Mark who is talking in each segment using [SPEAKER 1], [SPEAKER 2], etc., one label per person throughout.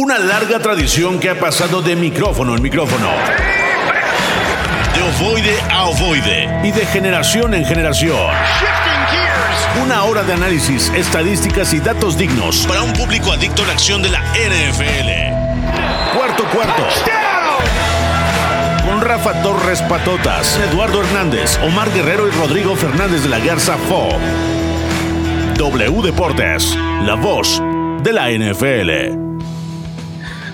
[SPEAKER 1] Una larga tradición que ha pasado de micrófono en micrófono. De ovoide a ovoide. Y de generación en generación. Una hora de análisis, estadísticas y datos dignos para un público adicto a la acción de la NFL. Cuarto cuarto. Con Rafa Torres Patotas, Eduardo Hernández, Omar Guerrero y Rodrigo Fernández de la Garza Fo. W Deportes, la voz de la NFL.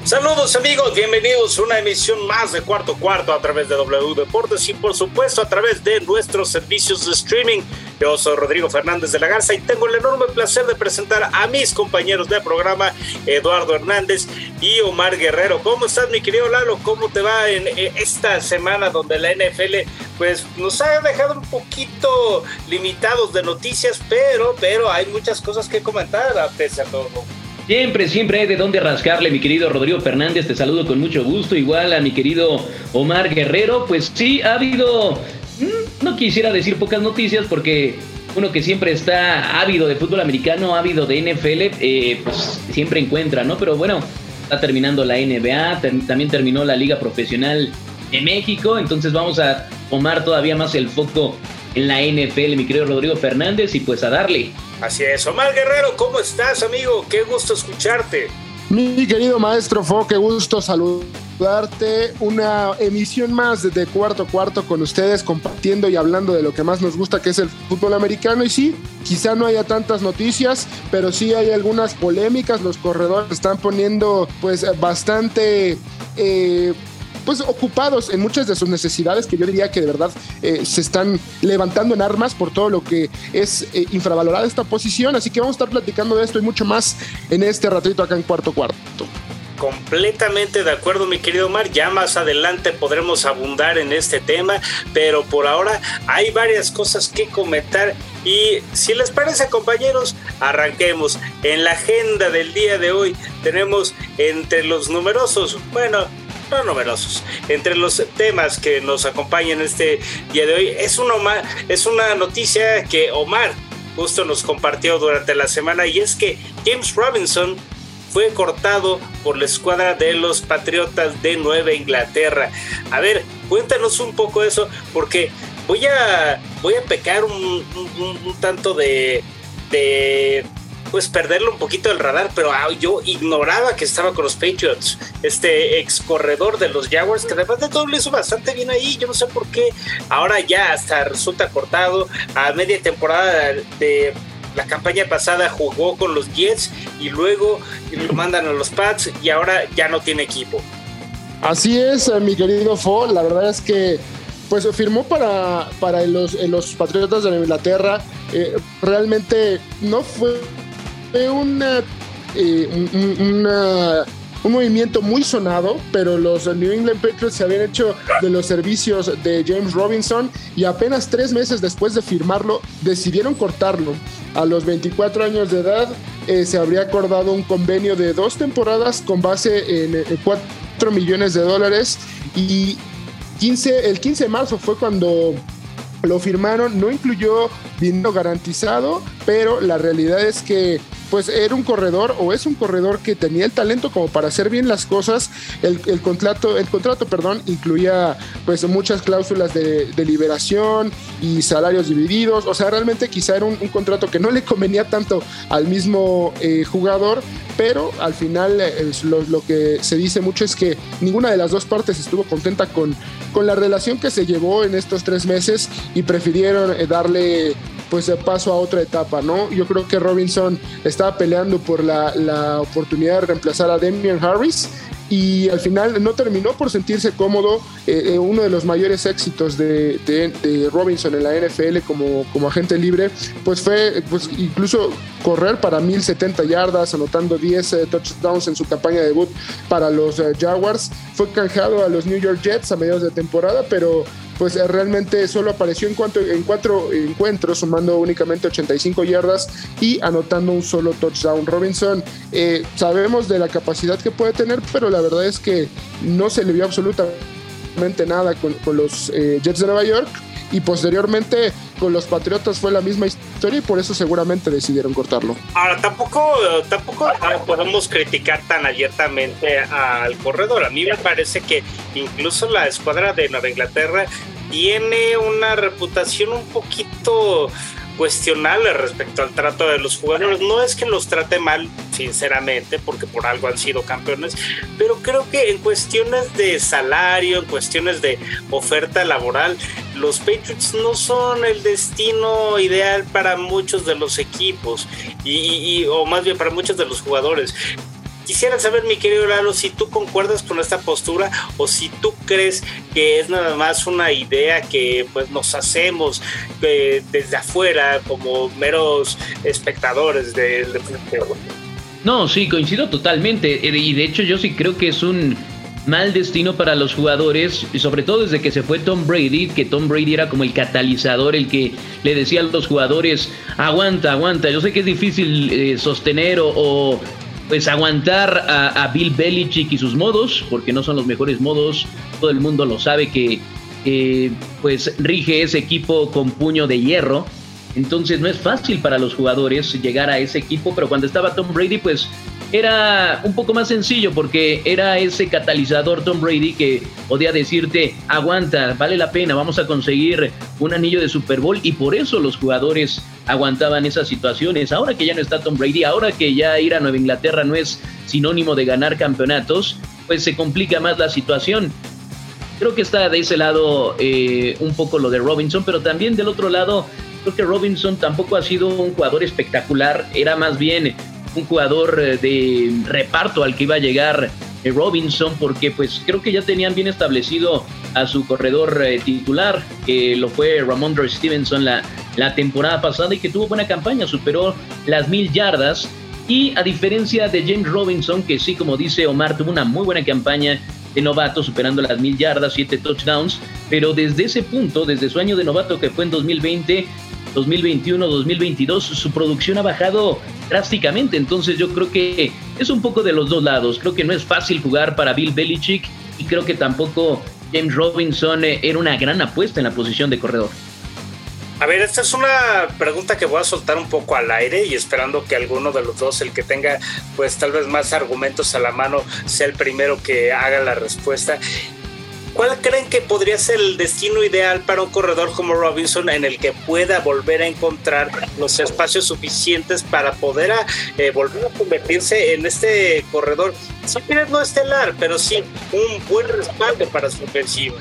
[SPEAKER 2] Saludos amigos, bienvenidos a una emisión más de Cuarto Cuarto a través de W Deportes y por supuesto a través de nuestros servicios de streaming. Yo soy Rodrigo Fernández de la Garza y tengo el enorme placer de presentar a mis compañeros de programa, Eduardo Hernández y Omar Guerrero. ¿Cómo estás mi querido Lalo? ¿Cómo te va en esta semana donde la NFL pues nos ha dejado un poquito limitados de noticias, pero, pero hay muchas cosas que comentar a pesar de todo?
[SPEAKER 3] Siempre, siempre hay de dónde rascarle, mi querido Rodrigo Fernández. Te saludo con mucho gusto. Igual a mi querido Omar Guerrero. Pues sí, ha habido, mm, no quisiera decir pocas noticias porque uno que siempre está ávido de fútbol americano, ávido de NFL, eh, pues siempre encuentra, ¿no? Pero bueno, está terminando la NBA, también terminó la Liga Profesional de México. Entonces vamos a tomar todavía más el foco en la NFL, mi querido Rodrigo Fernández, y pues a darle.
[SPEAKER 2] Así es, Omar Guerrero, ¿cómo estás, amigo? Qué gusto escucharte.
[SPEAKER 4] Mi querido maestro Fo, qué gusto saludarte. Una emisión más de cuarto cuarto con ustedes, compartiendo y hablando de lo que más nos gusta, que es el fútbol americano. Y sí, quizá no haya tantas noticias, pero sí hay algunas polémicas. Los corredores están poniendo, pues, bastante. Eh, pues ocupados en muchas de sus necesidades que yo diría que de verdad eh, se están levantando en armas por todo lo que es eh, infravalorada esta posición. Así que vamos a estar platicando de esto y mucho más en este ratito acá en cuarto cuarto.
[SPEAKER 2] Completamente de acuerdo, mi querido Omar. Ya más adelante podremos abundar en este tema, pero por ahora hay varias cosas que comentar. Y si les parece, compañeros, arranquemos. En la agenda del día de hoy tenemos entre los numerosos, bueno, no numerosos. Entre los temas que nos acompañan este día de hoy es, es una noticia que Omar justo nos compartió durante la semana y es que James Robinson fue cortado por la escuadra de los Patriotas de Nueva Inglaterra. A ver, cuéntanos un poco eso, porque voy a, voy a pecar un, un tanto de, de pues perderlo un poquito del radar, pero ah, yo ignoraba que estaba con los Patriots, este ex corredor de los Jaguars, que además de todo lo hizo bastante bien ahí, yo no sé por qué, ahora ya hasta resulta cortado a media temporada de la campaña pasada jugó con los Jets y luego lo mandan a los Pats y ahora ya no tiene equipo.
[SPEAKER 4] Así es, eh, mi querido Fo, la verdad es que pues firmó para, para los, los Patriotas de Inglaterra. Eh, realmente no fue fue eh, un movimiento muy sonado, pero los New England Patriots se habían hecho de los servicios de James Robinson y apenas tres meses después de firmarlo decidieron cortarlo. A los 24 años de edad eh, se habría acordado un convenio de dos temporadas con base en, 4 millones de dólares y 15, el 15 de marzo fue cuando lo firmaron, no incluyó dinero garantizado, pero la realidad es que pues era un corredor o es un corredor que tenía el talento como para hacer bien las cosas. El, contrato, el contrato, perdón, incluía pues muchas cláusulas de, liberación y salarios divididos. O sea, realmente quizá era un, contrato que no le convenía tanto al mismo eh, jugador, pero al final eh, lo, que se dice mucho es que ninguna de las dos partes estuvo contenta con, con la relación que se llevó en estos tres meses y prefirieron eh, darle pues paso a otra etapa, ¿no? Yo creo que Robinson estaba peleando por la, oportunidad de reemplazar a Damian Harris y al final no terminó por sentirse cómodo. Eh, eh, uno de los mayores éxitos de, Robinson en la NFL como, como agente libre, pues fue pues, incluso correr para 1070 yardas, anotando 10 eh, touchdowns en su campaña de debut para los Jaguars. Fue canjeado a los New York Jets a mediados de temporada, pero pues eh, realmente solo apareció en, cuanto, en cuatro encuentros, sumando únicamente 85 yardas y anotando un solo touchdown. Robinson, eh, sabemos de la capacidad que puede tener, pero la verdad es que no se le vio absolutamente nada con, los eh, Jets de Nueva York y posteriormente con los Patriotas fue la misma historia y por eso seguramente decidieron cortarlo.
[SPEAKER 2] Ahora, tampoco, tampoco podemos criticar tan abiertamente al corredor. A mí me parece que incluso la escuadra de Nueva Inglaterra tiene una reputación un poquito cuestionable respecto al trato de los jugadores. No es que los trate mal, sinceramente, porque por algo han sido campeones, pero creo que en cuestiones de salario, en cuestiones de oferta laboral, los Patriots no son el destino ideal para muchos de los equipos, y, o más bien para muchos de los jugadores. Quisiera saber, mi querido Lalo, si tú concuerdas con esta postura o si tú crees que es nada más una idea que pues nos hacemos eh, desde afuera como meros espectadores del fútbol.
[SPEAKER 3] No, sí, coincido totalmente. Eh, y de hecho yo sí creo que es un mal destino para los jugadores, y sobre todo desde que se fue Tom Brady, que Tom Brady era como el catalizador, el que le decía a los jugadores, aguanta, aguanta, yo sé que es difícil eh, sostener o, pues aguantar a, Bill Belichick y sus modos, porque no son los mejores modos, todo el mundo lo sabe que pues rige ese equipo con puño de hierro, entonces no es fácil para los jugadores llegar a ese equipo, pero cuando estaba Tom Brady pues era un poco más sencillo porque era ese catalizador Tom Brady que podía decirte, aguanta, vale la pena, vamos a conseguir un anillo de Super Bowl y por eso los jugadores aguantaban esas situaciones. Ahora que ya no está Tom Brady, ahora que ya ir a Nueva Inglaterra no es sinónimo de ganar campeonatos, pues se complica más la situación. Creo que está de ese lado eh, un poco lo de Robinson, pero también del otro lado, creo que Robinson tampoco ha sido un jugador espectacular, era más bien un jugador eh, de reparto al que iba a llegar eh, Robinson, porque pues creo que ya tenían bien establecido a su corredor titular, que lo fue Ramondre Stevenson la, la temporada pasada y que tuvo buena campaña, superó las mil yardas. Y a diferencia de James Robinson, que sí, como dice Omar, tuvo una muy buena campaña de novato, superando las mil yardas, siete touchdowns, pero desde ese punto, desde su año de novato que fue en 2020, 2021, 2022, su producción ha bajado drásticamente. Entonces yo creo que es un poco de los dos lados. Creo que no es fácil jugar para Bill Belichick y creo que tampoco James Robinson eh, era una gran apuesta en la posición de corredor.
[SPEAKER 2] A ver, esta es una pregunta que voy a soltar un poco al aire y esperando que alguno de los dos, el que tenga pues tal vez más argumentos a la mano, sea el primero que haga la respuesta. ¿Cuál creen que podría ser el destino ideal para un corredor como Robinson en el que pueda volver a encontrar los espacios suficientes para poder eh, volver a convertirse en este corredor, si quieres no estelar, pero sí un buen respaldo para su ofensiva?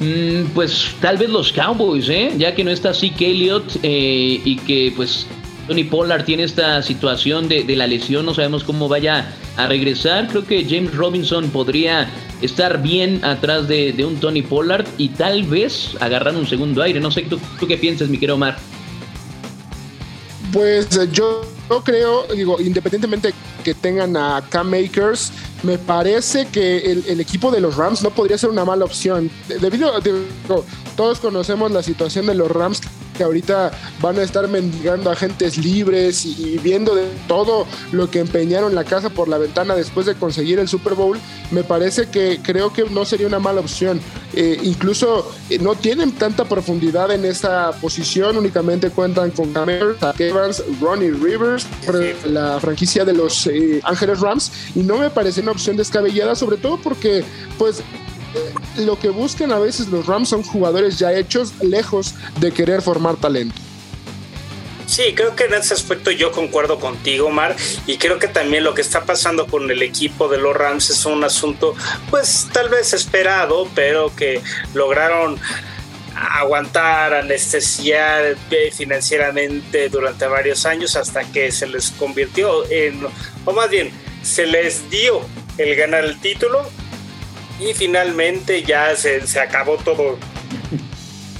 [SPEAKER 3] Mm, pues tal vez los Cowboys, ¿eh? ya que no está Zeke Elliott eh, y que pues Tony Pollard tiene esta situación de, la lesión, no sabemos cómo vaya a regresar. Creo que James Robinson podría estar bien atrás de, un Tony Pollard y tal vez agarrar un segundo aire. No sé, ¿tú, qué piensas, mi querido Omar?
[SPEAKER 4] Pues yo, yo creo, digo, independientemente que tengan a Cam Makers, me parece que el, equipo de los Rams no podría ser una mala opción. Debido, todos conocemos la situación de los Rams que ahorita van a estar mendigando agentes libres y, viendo de todo lo que empeñaron la casa por la ventana después de conseguir el Super Bowl, me parece que creo que no sería una mala opción. Eh, incluso eh, no tienen tanta profundidad en esa posición, únicamente cuentan con Cameron, Evans, Ronnie Rivers, la franquicia de los eh, Ángeles Rams, y no me parece una opción descabellada, sobre todo porque pues lo que buscan a veces los Rams son jugadores ya hechos, lejos de querer formar talento.
[SPEAKER 2] Sí, creo que en ese aspecto yo concuerdo contigo, Mar, y creo que también lo que está pasando con el equipo de los Rams es un asunto, pues tal vez esperado, pero que lograron aguantar, anestesiar financieramente durante varios años hasta que se les convirtió en, o más bien, se les dio el ganar el título y finalmente ya se, se acabó todo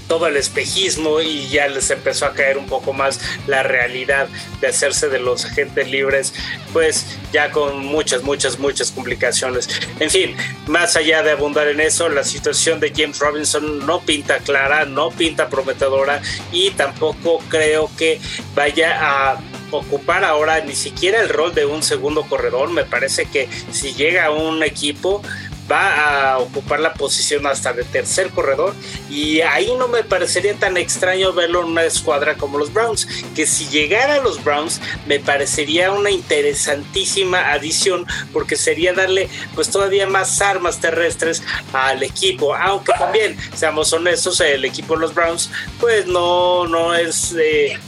[SPEAKER 2] todo el espejismo y ya les empezó a caer un poco más la realidad de hacerse de los agentes libres, pues ya con muchas, muchas, muchas complicaciones. En fin, más allá de abundar en eso, la situación de James Robinson no pinta clara, no pinta prometedora y tampoco creo que vaya a ocupar ahora ni siquiera el rol de un segundo corredor. Me parece que si llega un equipo va a ocupar la posición hasta de tercer corredor. Y ahí no me parecería tan extraño verlo en una escuadra como los Browns, que si llegara a los Browns me parecería una interesantísima adición porque sería darle pues todavía más armas terrestres al equipo, aunque también seamos honestos, el equipo de los Browns pues no, no es... Eh,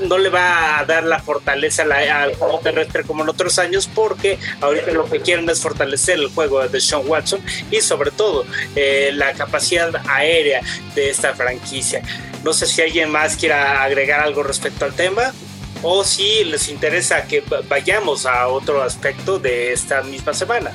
[SPEAKER 2] no le va a dar la fortaleza al juego terrestre como en otros años porque ahorita lo que quieren es fortalecer el juego de Sean Watson y sobre todo eh, la capacidad aérea de esta franquicia. No sé si alguien más quiera agregar algo respecto al tema o si les interesa que vayamos a otro aspecto de esta misma semana.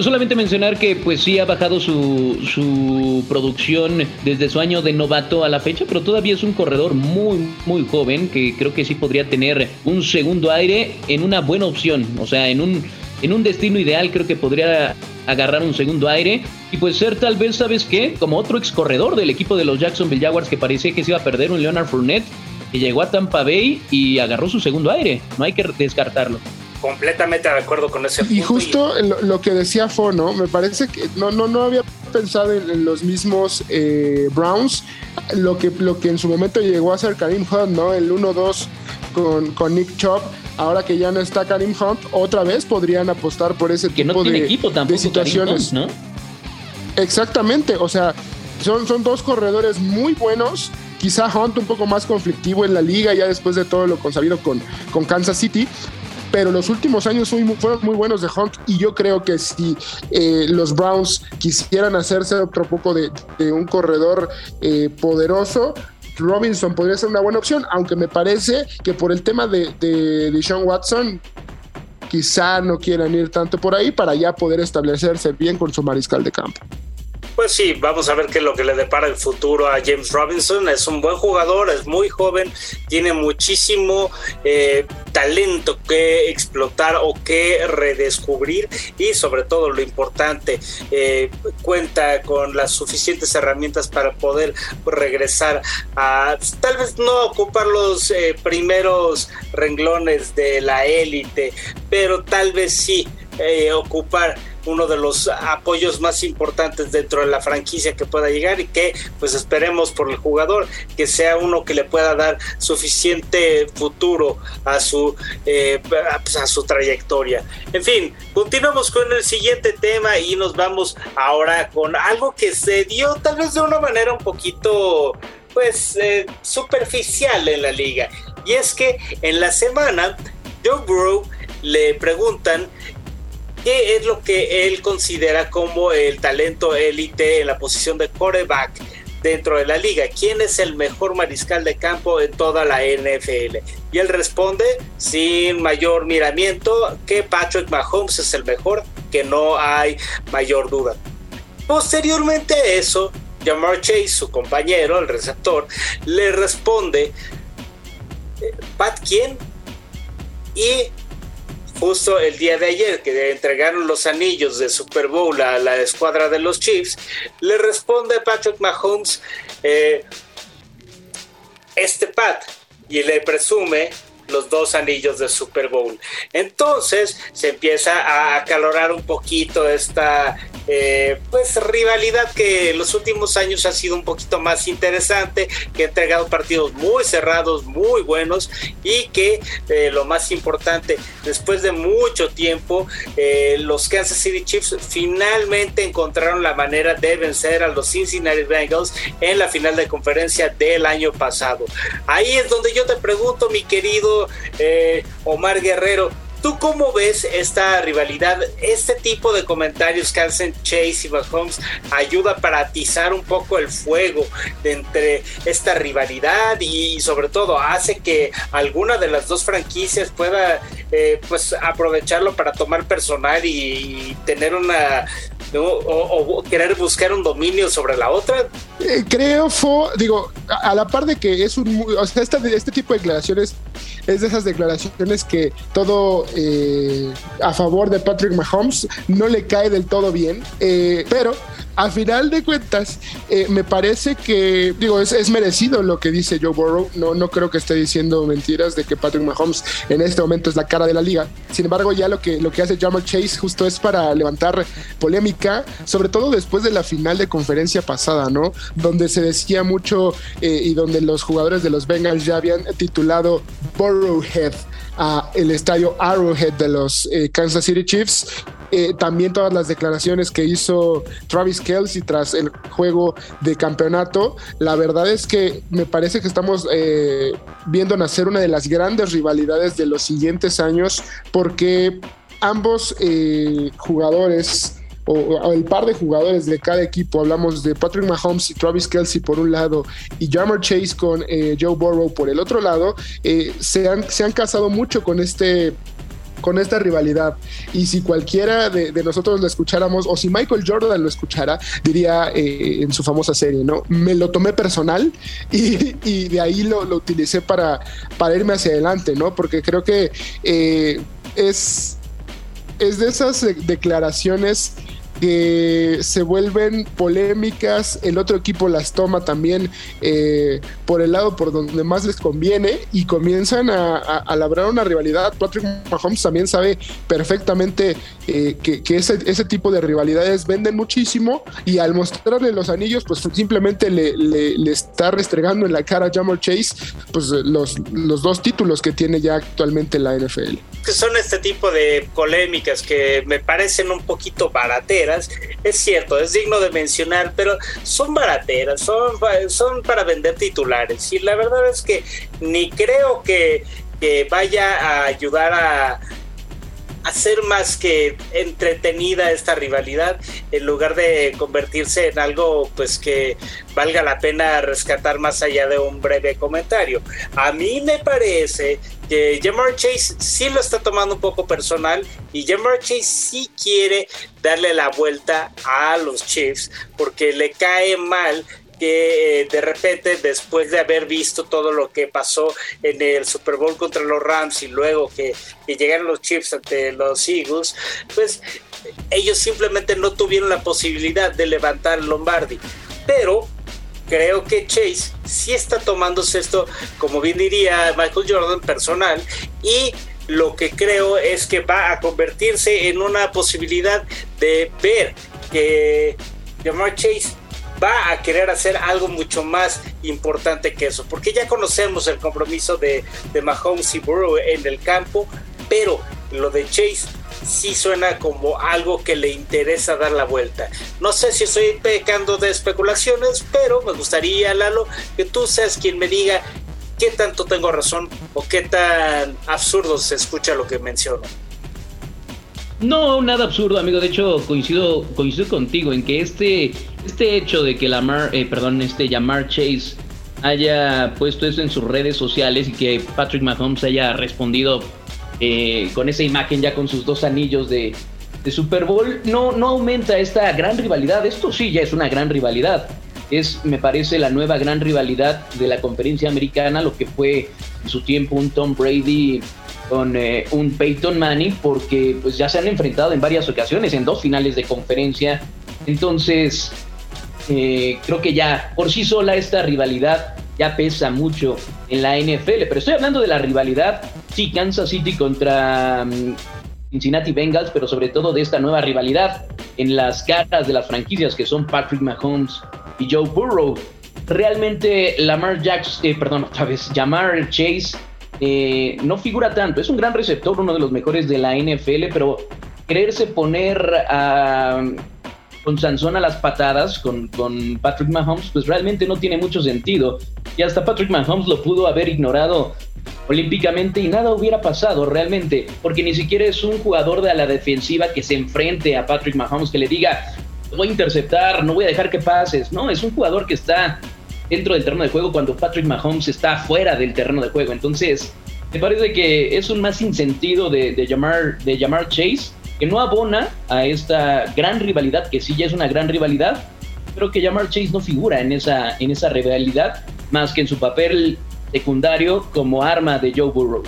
[SPEAKER 3] Solamente mencionar que pues sí ha bajado su, su producción desde su año de novato a la fecha, pero todavía es un corredor muy, muy joven que creo que sí podría tener un segundo aire en una buena opción, o sea, en un, en un destino ideal creo que podría agarrar un segundo aire. Y pues ser tal vez, ¿sabes qué? Como otro ex corredor del equipo de los Jacksonville Jaguars que parecía que se iba a perder un Leonard Fournette que llegó a Tampa Bay y agarró su segundo aire, no hay que descartarlo
[SPEAKER 2] completamente de acuerdo con ese
[SPEAKER 4] punto. Y justo Lo, que decía Fono, me parece que no, no, no había pensado en, los mismos eh, Browns, lo que, lo que en su momento llegó a ser Karim Hunt, ¿no? El 1-2 con, con Nick Chop. Ahora que ya no está Karim Hunt, otra vez podrían apostar por ese tipo de,
[SPEAKER 3] equipo de
[SPEAKER 4] situaciones. ¿no? Exactamente, o sea, son, son dos corredores muy buenos quizá Hunt un poco más conflictivo en la liga ya después de todo lo consabido con, con Kansas City, pero los últimos años fueron muy buenos de Hunt y yo creo que si eh, los Browns quisieran hacerse otro poco de, un corredor eh, poderoso, Robinson podría ser una buena opción, aunque me parece que por el tema de, de, de Sean Watson, quizá no quieran ir tanto por ahí para ya poder establecerse bien con su mariscal de campo.
[SPEAKER 2] Pues sí, vamos a ver qué es lo que le depara el futuro a James Robinson. Es un buen jugador, es muy joven, tiene muchísimo eh, talento que explotar o que redescubrir y sobre todo lo importante, eh, cuenta con las suficientes herramientas para poder regresar a tal vez no ocupar los eh, primeros renglones de la élite, pero tal vez sí ocupar uno de los apoyos más importantes dentro de la franquicia que pueda llegar y que pues esperemos por el jugador que sea uno que le pueda dar suficiente futuro a su eh, pues, a su trayectoria. En fin continuamos con el siguiente tema y nos vamos ahora con algo que se dio tal vez de una manera un poquito pues eh, superficial en la liga. Y es que en la semana Joe Burrow le preguntan qué es lo que él considera como el talento élite en la posición de quarterback dentro de la liga. ¿Quién es el mejor mariscal de campo en toda la NFL? Y él responde sin mayor miramiento que Patrick Mahomes es el mejor, que no hay mayor duda. Posteriormente a eso, Jamar Chase, su compañero, el receptor, le responde, eh, ¿Pat quién? Y justo el día de ayer que entregaron los anillos de Super Bowl a la escuadra de los Chiefs, le responde Patrick Mahomes, eh, este Pat, y le presume los dos anillos de Super Bowl. Entonces se empieza a acalorar un poquito esta eh, pues rivalidad que en los últimos años ha sido un poquito más interesante, que ha entregado partidos muy cerrados, muy buenos y que eh, lo más importante, después de mucho tiempo, eh, los Kansas City Chiefs finalmente encontraron la manera de vencer a los Cincinnati Bengals en la final de conferencia del año pasado. Ahí es donde yo te pregunto, mi querido Omar Guerrero, ¿Tú cómo ves esta rivalidad? Este tipo de comentarios que hacen Chase y Mahomes ayuda para atizar un poco el fuego entre esta rivalidad y sobre todo hace que alguna de las dos franquicias pueda eh, pues aprovecharlo para tomar personal y, tener una o, querer buscar un dominio sobre la otra.
[SPEAKER 4] Eh, creo, Fo, digo, a la par de que es un, o sea, este, este tipo de declaraciones es de esas declaraciones que todo eh, a favor de Patrick Mahomes no le cae del todo bien, eh, pero a final de cuentas, eh, me parece que, digo, es, merecido lo que dice Joe Burrow. No, no creo que esté diciendo mentiras de que Patrick Mahomes en este momento es la cara de la liga. Sin embargo, ya lo que, lo que hace Jamal Chase justo es para levantar polémica, sobre todo después de la final de conferencia pasada, ¿no? Donde se decía mucho eh, y donde los jugadores de los Bengals ya habían titulado Burrowhead a el estadio Arrowhead de los eh, Kansas City Chiefs eh, también todas las declaraciones que hizo Travis Kelsey tras el juego de campeonato. La verdad es que me parece que estamos eh, viendo nacer una de las grandes rivalidades de los siguientes años porque ambos eh, jugadores o, el par de jugadores de cada equipo, hablamos de Patrick Mahomes y Travis Kelsey por un lado y Jammer Chase con Joe Burrow por el otro lado, se, han, se han casado mucho con este con esta rivalidad. Y si cualquiera de, nosotros lo escucháramos, o si Michael Jordan lo escuchara, diría eh, en su famosa serie, ¿no? Me lo tomé personal y, de ahí lo, utilicé para, para irme hacia adelante, ¿no? Porque creo que eh, es, es de esas declaraciones que se vuelven polémicas, el otro equipo las toma también eh, por el lado por donde más les conviene y comienzan a, labrar una rivalidad. Patrick Mahomes también sabe perfectamente eh, que, ese, tipo de rivalidades venden muchísimo y al mostrarle los anillos, pues simplemente le, está restregando en la cara a Jamar Chase pues los, los dos títulos que tiene ya actualmente la NFL.
[SPEAKER 2] Que son este tipo de polémicas que me parecen un poquito barateras es cierto, es digno de mencionar, pero son barateras, son, para vender titulares. Y la verdad es que ni creo que, que vaya a ayudar a, hacer más que entretenida esta rivalidad en lugar de convertirse en algo pues que valga la pena rescatar más allá de un breve comentario. A mí me parece que Jamar Chase sí lo está tomando un poco personal y Jamar Chase sí quiere darle la vuelta a los Chiefs porque le cae mal que eh, de repente después de haber visto todo lo que pasó en el Super Bowl contra los Rams y luego que, llegaron los Chiefs ante los Eagles, pues ellos simplemente no tuvieron la posibilidad de levantar Lombardi. Pero creo que Chase sí está tomándose esto, como bien diría Michael Jordan, personal y lo que creo es que va a convertirse en una posibilidad de ver que Jamar Chase va a querer hacer algo mucho más importante que eso, porque ya conocemos el compromiso de, de Mahomes y Burrow en el campo, pero lo de Chase sí suena como algo que le interesa dar la vuelta. No sé si estoy pecando de especulaciones, pero me gustaría, Lalo, que tú seas quien me diga qué tanto tengo razón o qué tan absurdo se escucha lo que menciono.
[SPEAKER 3] No, nada absurdo, amigo. De hecho, coincido, coincido contigo en que este, este hecho de que Lamar, eh, perdón, este Chase haya puesto eso en sus redes sociales y que Patrick Mahomes haya respondido eh, con esa imagen ya con sus dos anillos de, Super Bowl, no, no aumenta esta gran rivalidad. Esto sí ya es una gran rivalidad. Es, me parece, la nueva gran rivalidad de la conferencia americana, lo que fue en su tiempo un Tom Brady con eh, un Peyton Manning porque pues ya se han enfrentado en varias ocasiones, en dos finales de conferencia. Entonces, eh, creo que ya por sí sola esta rivalidad ya pesa mucho en la NFL. Pero estoy hablando de la rivalidad, sí, Kansas City contra mm, Cincinnati Bengals, pero sobre todo de esta nueva rivalidad en las caras de las franquicias que son Patrick Mahomes y Joe Burrow. Realmente Lamar Jackson, eh, perdón, otra vez, Jamar Chase eh, no figura tanto. Es un gran receptor, uno de los mejores de la NFL, pero creerse poner a, con Sansón a las patadas con, con, Patrick Mahomes, pues realmente no tiene mucho sentido. Y hasta Patrick Mahomes lo pudo haber ignorado olímpicamente y nada hubiera pasado realmente, porque ni siquiera es un jugador de la defensiva que se enfrente a Patrick Mahomes, que le diga, voy a interceptar, no voy a dejar que pases. No, es un jugador que está dentro del terreno de juego cuando Patrick Mahomes está fuera del terreno de juego. Entonces, me parece que es un más sinsentido de, de, llamar, de llamar Chase que no abona a esta gran rivalidad, que sí ya es una gran rivalidad, pero que llamar Chase no figura en esa, en esa rivalidad, más que en su papel secundario como arma de Joe Burrow.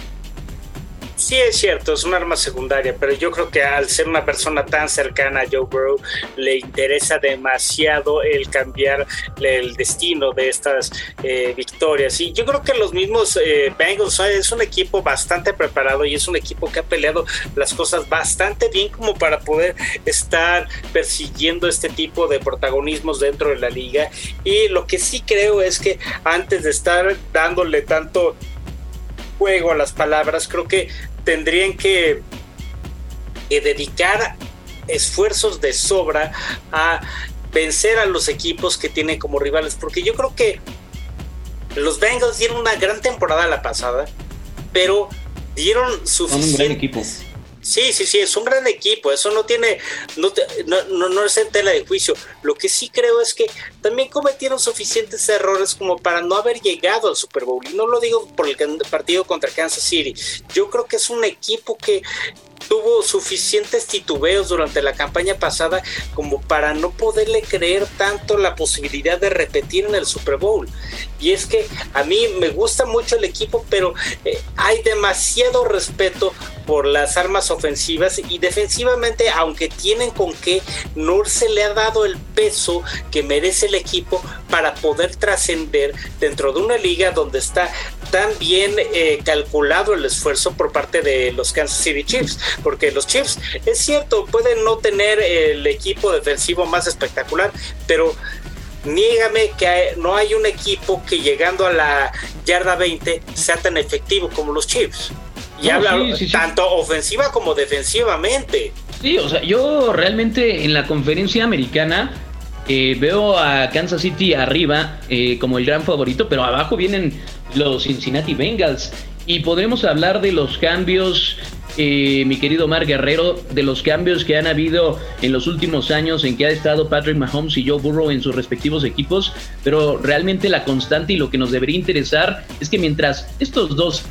[SPEAKER 2] Sí, es cierto, es un arma secundaria, pero yo creo que al ser una persona tan cercana a Joe Burrow, le interesa demasiado el cambiar el destino de estas eh, victorias. Y yo creo que los mismos eh, Bengals es un equipo bastante preparado y es un equipo que ha peleado las cosas bastante bien como para poder estar persiguiendo este tipo de protagonismos dentro de la liga. Y lo que sí creo es que antes de estar dándole tanto juego a las palabras, creo que tendrían que, dedicar esfuerzos de sobra a vencer a los equipos que tienen como rivales, porque yo creo que los Bengals dieron una gran temporada la pasada, pero dieron suficientes. Sí, sí, sí, es un gran equipo, eso no tiene, no, no, no, es en tela de juicio. Lo que sí creo es que también cometieron suficientes errores como para no haber llegado al Super Bowl. Y no lo digo por el partido contra Kansas City. Yo creo que es un equipo que tuvo suficientes titubeos durante la campaña pasada como para no poderle creer tanto la posibilidad de repetir en el Super Bowl. Y es que a mí me gusta mucho el equipo, pero eh, hay demasiado respeto por las armas ofensivas y defensivamente, aunque tienen con qué, no se le ha dado el peso que merece el equipo para poder trascender dentro de una liga donde está tan bien eh, calculado el esfuerzo por parte de los Kansas City Chiefs, porque los Chiefs, es cierto, pueden no tener el equipo defensivo más espectacular, pero niégame que no hay un equipo que llegando a la yarda 20 sea tan efectivo como los Chiefs. Y habla tanto ofensiva como defensivamente.
[SPEAKER 3] Sí, o sea, yo realmente en la conferencia americana eh, veo a Kansas City arriba eh, como el gran favorito, pero abajo vienen los Cincinnati Bengals. Y podremos hablar de los cambios, eh, mi querido Mar Guerrero, de los cambios que han habido en los últimos años en que ha estado Patrick Mahomes y Joe Burrow en sus respectivos equipos, pero realmente la constante y lo que nos debería interesar es que mientras estos dos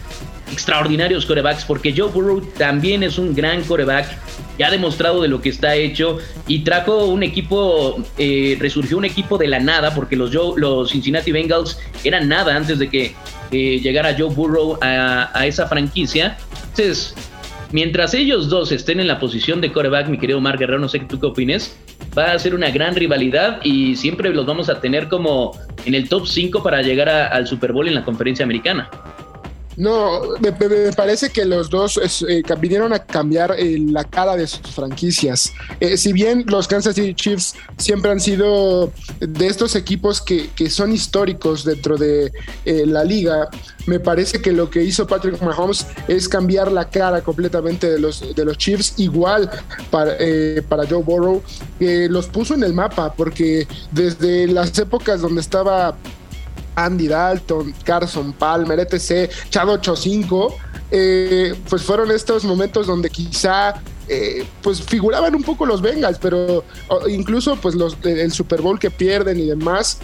[SPEAKER 3] extraordinarios corebacks, porque Joe Burrow también es un gran coreback, ya ha demostrado de lo que está hecho y trajo un equipo, eh, resurgió un equipo de la nada, porque los, los Cincinnati Bengals eran nada antes de que eh, llegara Joe Burrow a, esa franquicia. Entonces, mientras ellos dos estén en la posición de coreback, mi querido Mark Guerrero, no sé tú qué opines, va a ser una gran rivalidad y siempre los vamos a tener como en el top 5 para llegar al Super Bowl en la conferencia americana.
[SPEAKER 4] No, me, parece que los dos eh, vinieron a cambiar eh, la cara de sus franquicias. Eh, si bien los Kansas City Chiefs siempre han sido de estos equipos que, son históricos dentro de la liga, me parece que lo que hizo Patrick Mahomes es cambiar la cara completamente de los, de los Chiefs, igual para, para Joe Burrow, que los puso en el mapa, porque desde las épocas donde estaba Andy Dalton, Carson Palmer, etc., Chad 85, eh, pues fueron estos momentos donde quizá eh, pues figuraban un poco los Bengals, pero incluso pues los, el Super Bowl que pierden y demás.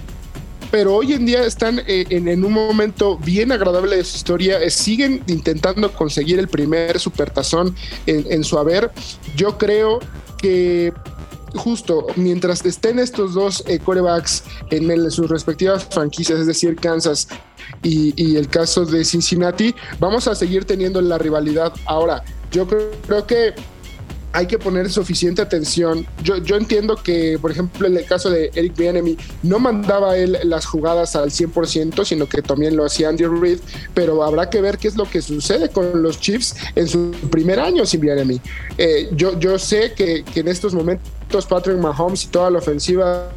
[SPEAKER 4] Pero hoy en día están eh, en, un momento bien agradable de su historia, siguen intentando conseguir el primer supertazón en, en su haber. Yo creo que justo mientras estén estos dos eh, corebacks en, sus respectivas franquicias, es decir, Kansas y, el caso de Cincinnati, vamos a seguir teniendo la rivalidad. Ahora, yo creo que hay que poner suficiente atención. Yo, yo entiendo que, por ejemplo, en el caso de Eric Bienemy, no mandaba él las jugadas al 100%, sino que también lo hacía Andy Reid, pero habrá que ver qué es lo que sucede con los Chiefs en su primer año sin Bienemy. Eh, yo, sé que, en estos momentos Patrick Mahomes y toda la ofensiva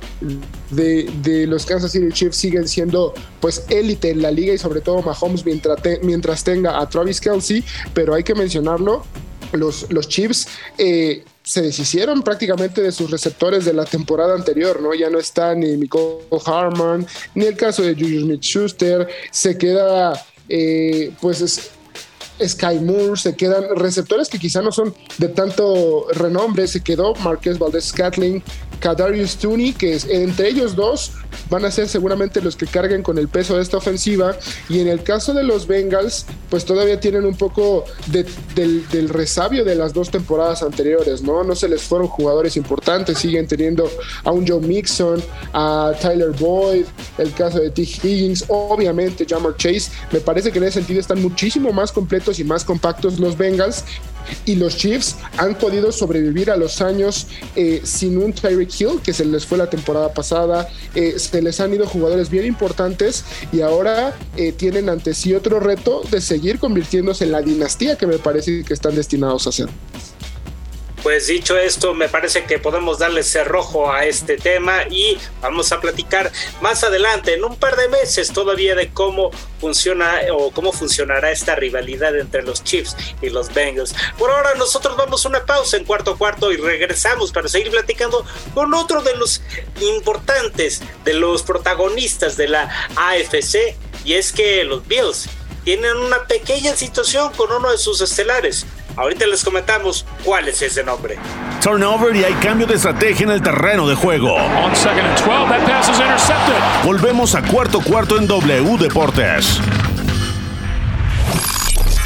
[SPEAKER 4] de, de, los Kansas City Chiefs siguen siendo pues élite en la liga y sobre todo Mahomes mientras, mientras tenga a Travis Kelsey, pero hay que mencionarlo, los, los Chiefs eh, se deshicieron prácticamente de sus receptores de la temporada anterior, ¿no? Ya no está ni Michael Harman, ni el caso de Julius Smith Schuster, se queda, eh, pues Sky Moore, se quedan receptores que quizá no son de tanto renombre, se quedó Marqués Valdez Scatling, Kadarius Tooney, que es, entre ellos dos van a ser seguramente los que carguen con el peso de esta ofensiva. Y en el caso de los Bengals, pues todavía tienen un poco del, resabio de las dos temporadas anteriores, ¿no? No se les fueron jugadores importantes, siguen teniendo a un Joe Mixon, a Tyler Boyd, el caso de T. Higgins, obviamente Jamar Chase. Me parece que en ese sentido están muchísimo más completos y más compactos los Bengals y los Chiefs han podido sobrevivir a los años eh, sin un Tyreek Hill, que se les fue la temporada pasada, eh, se les han ido jugadores bien importantes y ahora eh, tienen ante sí otro reto de seguir convirtiéndose en la dinastía que me parece que están destinados a ser.
[SPEAKER 2] Pues dicho esto, me parece que podemos darle cerrojo a este tema y vamos a platicar más adelante, en un par de meses todavía, de cómo funciona o cómo funcionará esta rivalidad entre los Chiefs y los Bengals. Por ahora nosotros vamos una pausa en cuarto cuarto y regresamos para seguir platicando con otro de los importantes, de los protagonistas de la AFC, y es que los Bills tienen una pequeña situación con uno de sus estelares. Ahorita les comentamos cuál es ese nombre.
[SPEAKER 1] Turnover y hay cambio de estrategia en el terreno de juego. Volvemos a cuarto cuarto en W Deportes.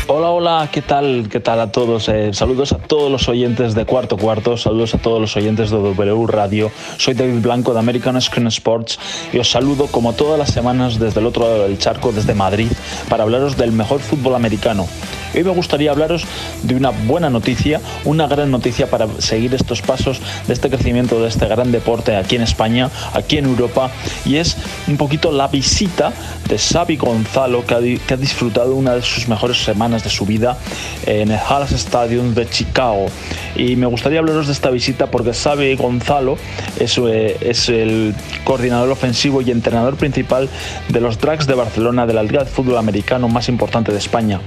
[SPEAKER 5] Hola, hola, ¿qué tal? ¿Qué tal a todos? Eh, saludos a todos los oyentes de Cuarto Cuarto, saludos a todos los oyentes de W Radio. Soy David Blanco de American Screen Sports y os saludo como todas las semanas desde el otro lado del charco, desde Madrid, para hablaros del mejor fútbol americano. Hoy me gustaría hablaros de una buena noticia, una gran noticia para seguir estos pasos de este crecimiento de este gran deporte aquí en España, aquí en Europa, y es un poquito la visita de Xavi Gonzalo, que ha, disfrutado una de sus mejores semanas de su vida en el Hallas Stadium de Chicago. Y me gustaría hablaros de esta visita porque Xavi Gonzalo es, eh, es el coordinador ofensivo y entrenador principal de los Drags de Barcelona de la Liga de Fútbol Americano más importante de España.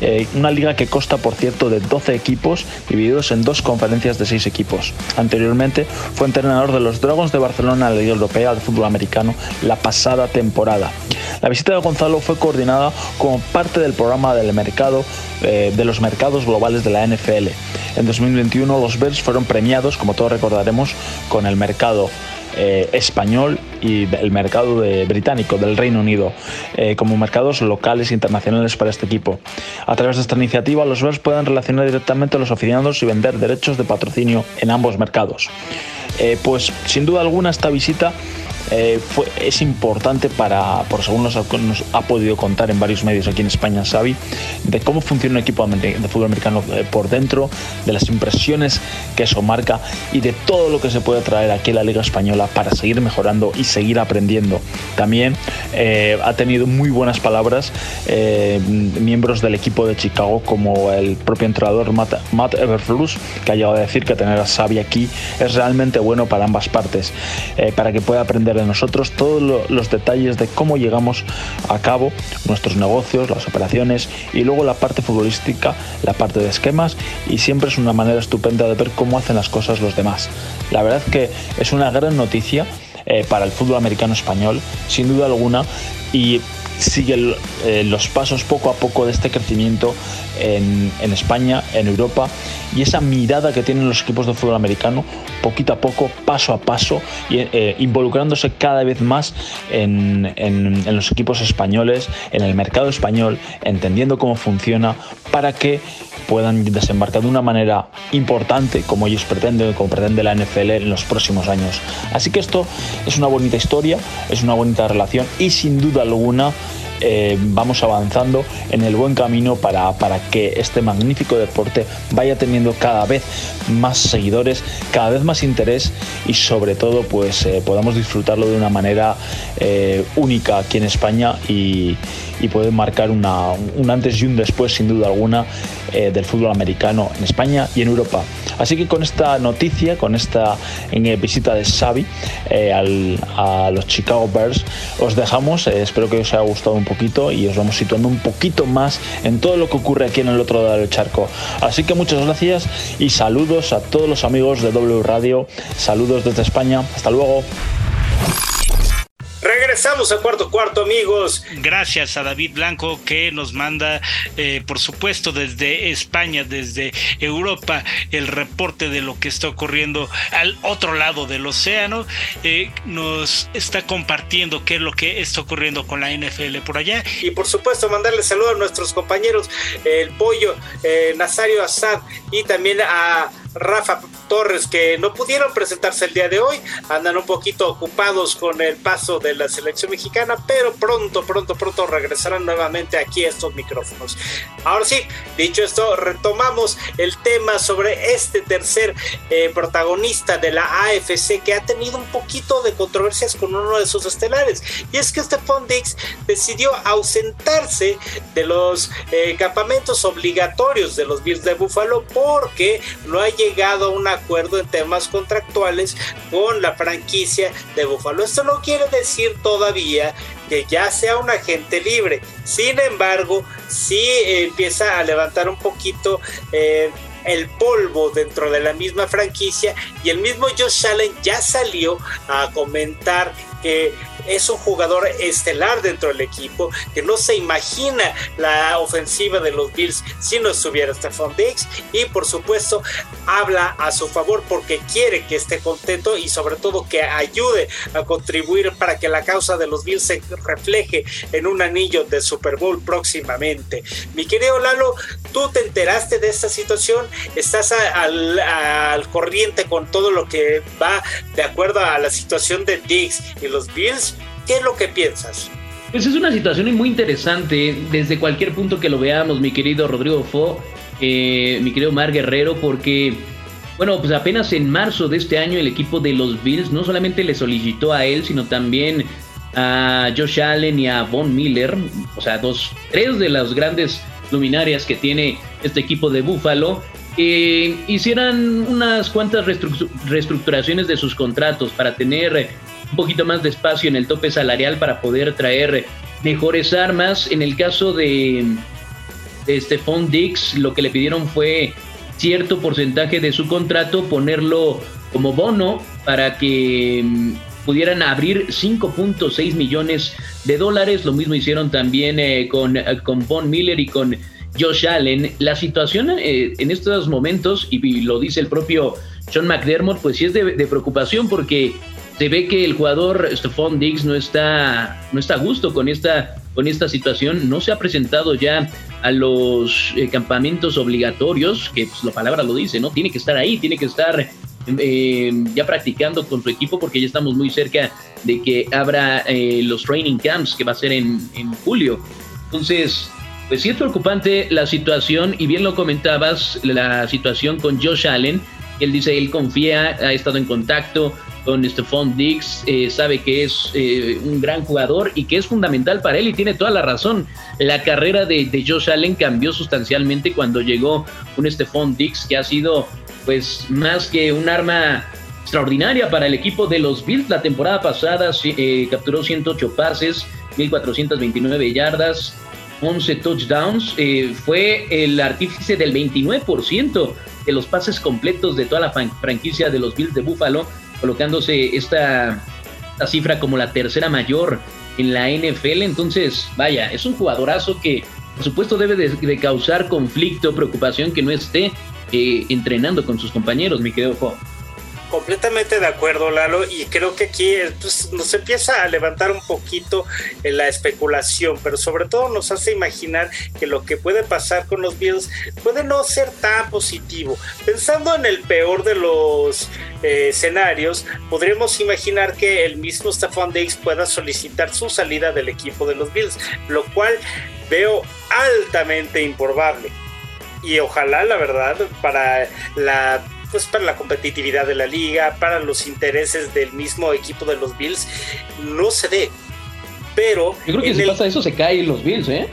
[SPEAKER 5] Eh, una liga que consta, por cierto, de 12 equipos divididos en dos conferencias de 6 equipos. Anteriormente fue entrenador de los Dragons de Barcelona en la Liga Europea de Fútbol Americano la pasada temporada. La visita de Gonzalo fue coordinada como parte del programa del mercado eh, de los mercados globales de la NFL. En 2021 los Bears fueron premiados, como todos recordaremos, con el mercado eh, español y el mercado británico del Reino Unido eh, como mercados locales e internacionales para este equipo. A través de esta iniciativa, los Bears pueden relacionar directamente a los aficionados y vender derechos de patrocinio en ambos mercados. Pues sin duda alguna esta visita eh, es importante para, por según nos ha, podido contar en varios medios aquí en España, Xavi, de cómo funciona un equipo de fútbol americano eh, por dentro, de las impresiones que eso marca y de todo lo que se puede traer aquí en la Liga Española para seguir mejorando y seguir aprendiendo. También eh, ha tenido muy buenas palabras miembros del equipo de Chicago, como el propio entrenador Matt, Matt Everflus, que ha llegado a decir que tener a Xavi aquí es realmente bueno para ambas partes, para que pueda aprender de nosotros todos los detalles de cómo llegamos a cabo nuestros negocios, las operaciones y luego la parte futbolística, la parte de esquemas y siempre es una manera estupenda de ver cómo hacen las cosas los demás. La verdad que es una gran noticia eh, para el fútbol americano español, sin duda alguna, y sigue eh, los pasos poco a poco de este crecimiento en, España, en Europa, y esa mirada que tienen los equipos de fútbol americano, poquito a poco, paso a paso, y, eh, involucrándose cada vez más en, en, los equipos españoles, en el mercado español, entendiendo cómo funciona, para que puedan desembarcar de una manera importante, como ellos pretenden, como pretende la NFL en los próximos años. Así que esto es una bonita historia, es una bonita relación y sin duda alguna eh, vamos avanzando en el buen camino para, para, que este magnífico deporte vaya teniendo cada vez más seguidores, cada vez más interés y sobre todo pues eh, podamos disfrutarlo de una manera eh, única aquí en España y, y puede marcar una, un antes y un después sin duda alguna del fútbol americano en España y en Europa. Así que con esta noticia, con esta visita de Xavi a los Chicago Bears, os dejamos. espero que os haya gustado un poquito y os vamos situando un poquito más en todo lo que ocurre aquí en el otro lado del charco. Así que muchas gracias y saludos a todos los amigos de W Radio. Saludos desde España. Hasta luego.
[SPEAKER 2] Regresamos a cuarto cuarto, amigos.
[SPEAKER 6] Gracias a David Blanco que nos manda, eh, por supuesto, desde España, desde Europa, el reporte de lo que está ocurriendo al otro lado del océano. Eh, nos está compartiendo qué es lo que está ocurriendo con la NFL por allá.
[SPEAKER 2] Y por supuesto, mandarle saludos a nuestros compañeros, el Pollo, eh, Nazario Assad y también a Rafa Torres que no pudieron presentarse el día de hoy, andan un poquito ocupados con el paso de la selección mexicana, pero pronto, pronto, pronto regresarán nuevamente aquí a estos micrófonos. Ahora sí, dicho esto, retomamos el tema sobre este tercer eh, protagonista de la AFC que ha tenido un poquito de controversias con uno de sus estelares, y es que Stephon Dix decidió ausentarse de los eh, campamentos obligatorios de los Bills de Buffalo porque no hay llegado a un acuerdo en temas contractuales con la franquicia de Buffalo. Esto no quiere decir todavía que ya sea un agente libre. Sin embargo, sí empieza a levantar un poquito eh, el polvo dentro de la misma franquicia y el mismo Josh Allen ya salió a comentar que es un jugador estelar dentro del equipo, que no se imagina la ofensiva de los Bills si no estuviera Stephon Diggs y por supuesto habla a su favor porque quiere que esté contento y sobre todo que ayude a contribuir para que la causa de los Bills se refleje en un anillo de Super Bowl próximamente. Mi querido Lalo, tú te enteraste de esta situación, estás al, al corriente con todo lo que va de acuerdo a la situación de Diggs y los Bills. ¿Qué es lo que piensas?
[SPEAKER 3] Pues es una situación muy interesante desde cualquier punto que lo veamos, mi querido Rodrigo Fo, eh, mi querido Mar Guerrero, porque, bueno, pues apenas en marzo de este año el equipo de los Bills no solamente le solicitó a él, sino también a Josh Allen y a Von Miller, o sea, dos, tres de las grandes luminarias que tiene este equipo de Buffalo, que hicieran unas cuantas reestructuraciones de sus contratos para tener un poquito más de espacio en el tope salarial para poder traer mejores armas. En el caso de, de Stephon Dix, lo que le pidieron fue cierto porcentaje de su contrato, ponerlo como bono para que mm, pudieran abrir 5.6 millones de dólares. Lo mismo hicieron también eh, con, eh, con Von Miller y con Josh Allen. La situación eh, en estos momentos, y, lo dice el propio John McDermott, pues sí es de, de preocupación porque se ve que el jugador Stephon Diggs no está, no está a gusto con esta, con esta situación, no se ha presentado ya a los eh, campamentos obligatorios, que pues, la palabra lo dice, ¿no? Tiene que estar ahí, tiene que estar eh, ya practicando con su equipo porque ya estamos muy cerca de que abra eh, los training camps que va a ser en, en julio. Entonces, pues sí es preocupante la situación y bien lo comentabas, la situación con Josh Allen. Él dice, él confía, ha estado en contacto con Stephon Diggs, eh, sabe que es eh, un gran jugador y que es fundamental para él y tiene toda la razón. La carrera de, Josh Allen cambió sustancialmente cuando llegó un Stephon Diggs que ha sido pues más que un arma extraordinaria para el equipo de los Bills. La temporada pasada eh, capturó 108 pases, 1429 yardas, 11 touchdowns. Fue el artífice del 29% de los pases completos de toda la franquicia de los Bills de Buffalo colocándose esta, cifra como la tercera mayor en la NFL. Entonces, vaya, es un jugadorazo que por supuesto debe de, causar conflicto, preocupación que no esté eh, entrenando con sus compañeros, mi querido Jo.
[SPEAKER 2] Completamente de acuerdo, Lalo, y creo que aquí pues, nos empieza a levantar un poquito la especulación, pero sobre todo nos hace imaginar que lo que puede pasar con los Bills puede no ser tan positivo. Pensando en el peor de los eh, escenarios, podríamos imaginar que el mismo Stephon Diggs pueda solicitar su salida del equipo de los Bills, lo cual veo altamente improbable. Y ojalá, la verdad, para la pues para la competitividad de la liga, para los intereses del mismo equipo de los Bills, no se dé. Pero.
[SPEAKER 3] Yo creo que si pasa eso se caen los Bills, ¿eh?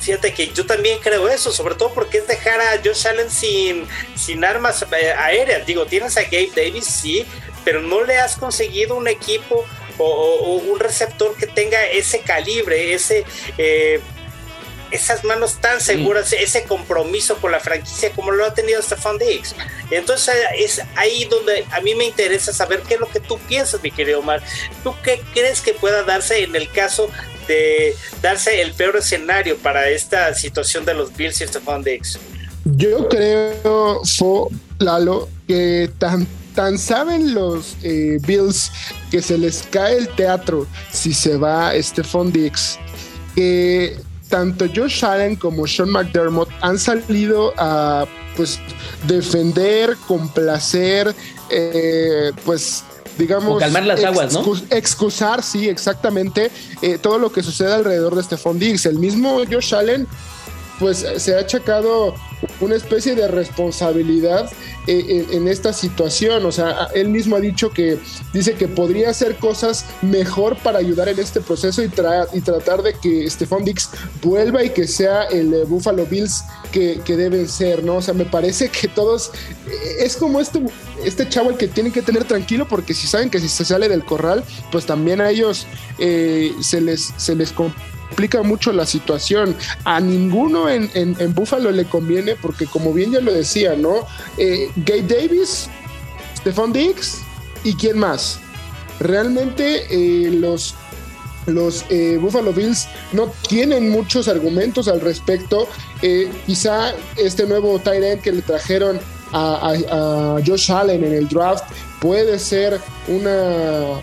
[SPEAKER 2] Fíjate que yo también creo eso, sobre todo porque es dejar a Josh Allen sin, sin armas eh, aéreas. Digo, tienes a Gabe Davis, sí, pero no le has conseguido un equipo o, un receptor que tenga ese calibre, ese. Eh, esas manos tan seguras, ese compromiso con la franquicia como lo ha tenido Stefan Diggs. Entonces es ahí donde a mí me interesa saber qué es lo que tú piensas, mi querido Omar. ¿Tú qué crees que pueda darse en el caso de darse el peor escenario para esta situación de los Bills y Stefan Diggs?
[SPEAKER 4] Yo creo, Fo, Lalo, que tan, tan saben los eh, Bills que se les cae el teatro si se va Stephon Diggs, que tanto Josh Allen como Sean McDermott han salido a pues defender, complacer, eh, pues digamos...
[SPEAKER 3] calmar las aguas, ¿no?
[SPEAKER 4] Excusar, sí, exactamente, eh, todo lo que sucede alrededor de Stephon Diggs. El mismo Josh Allen pues se ha achacado una especie de responsabilidad eh, en, esta situación. O sea, él mismo ha dicho que dice que podría hacer cosas mejor para ayudar en este proceso y, y tratar de que Stephon Dix vuelva y que sea el eh, Buffalo Bills que, deben ser, ¿no? O sea, me parece que todos eh, es como este, este chavo el que tienen que tener tranquilo porque si saben que si se sale del corral, pues también a ellos se les se les explica mucho la situación. A ninguno en, en, Buffalo le conviene porque como bien ya lo decía, ¿no? Eh, Gabe Davis, Stephon Diggs y quién más. Realmente eh, los, los eh, Buffalo Bills no tienen muchos argumentos al respecto. quizá este nuevo tight que le trajeron a, a, Josh Allen en el draft puede ser una,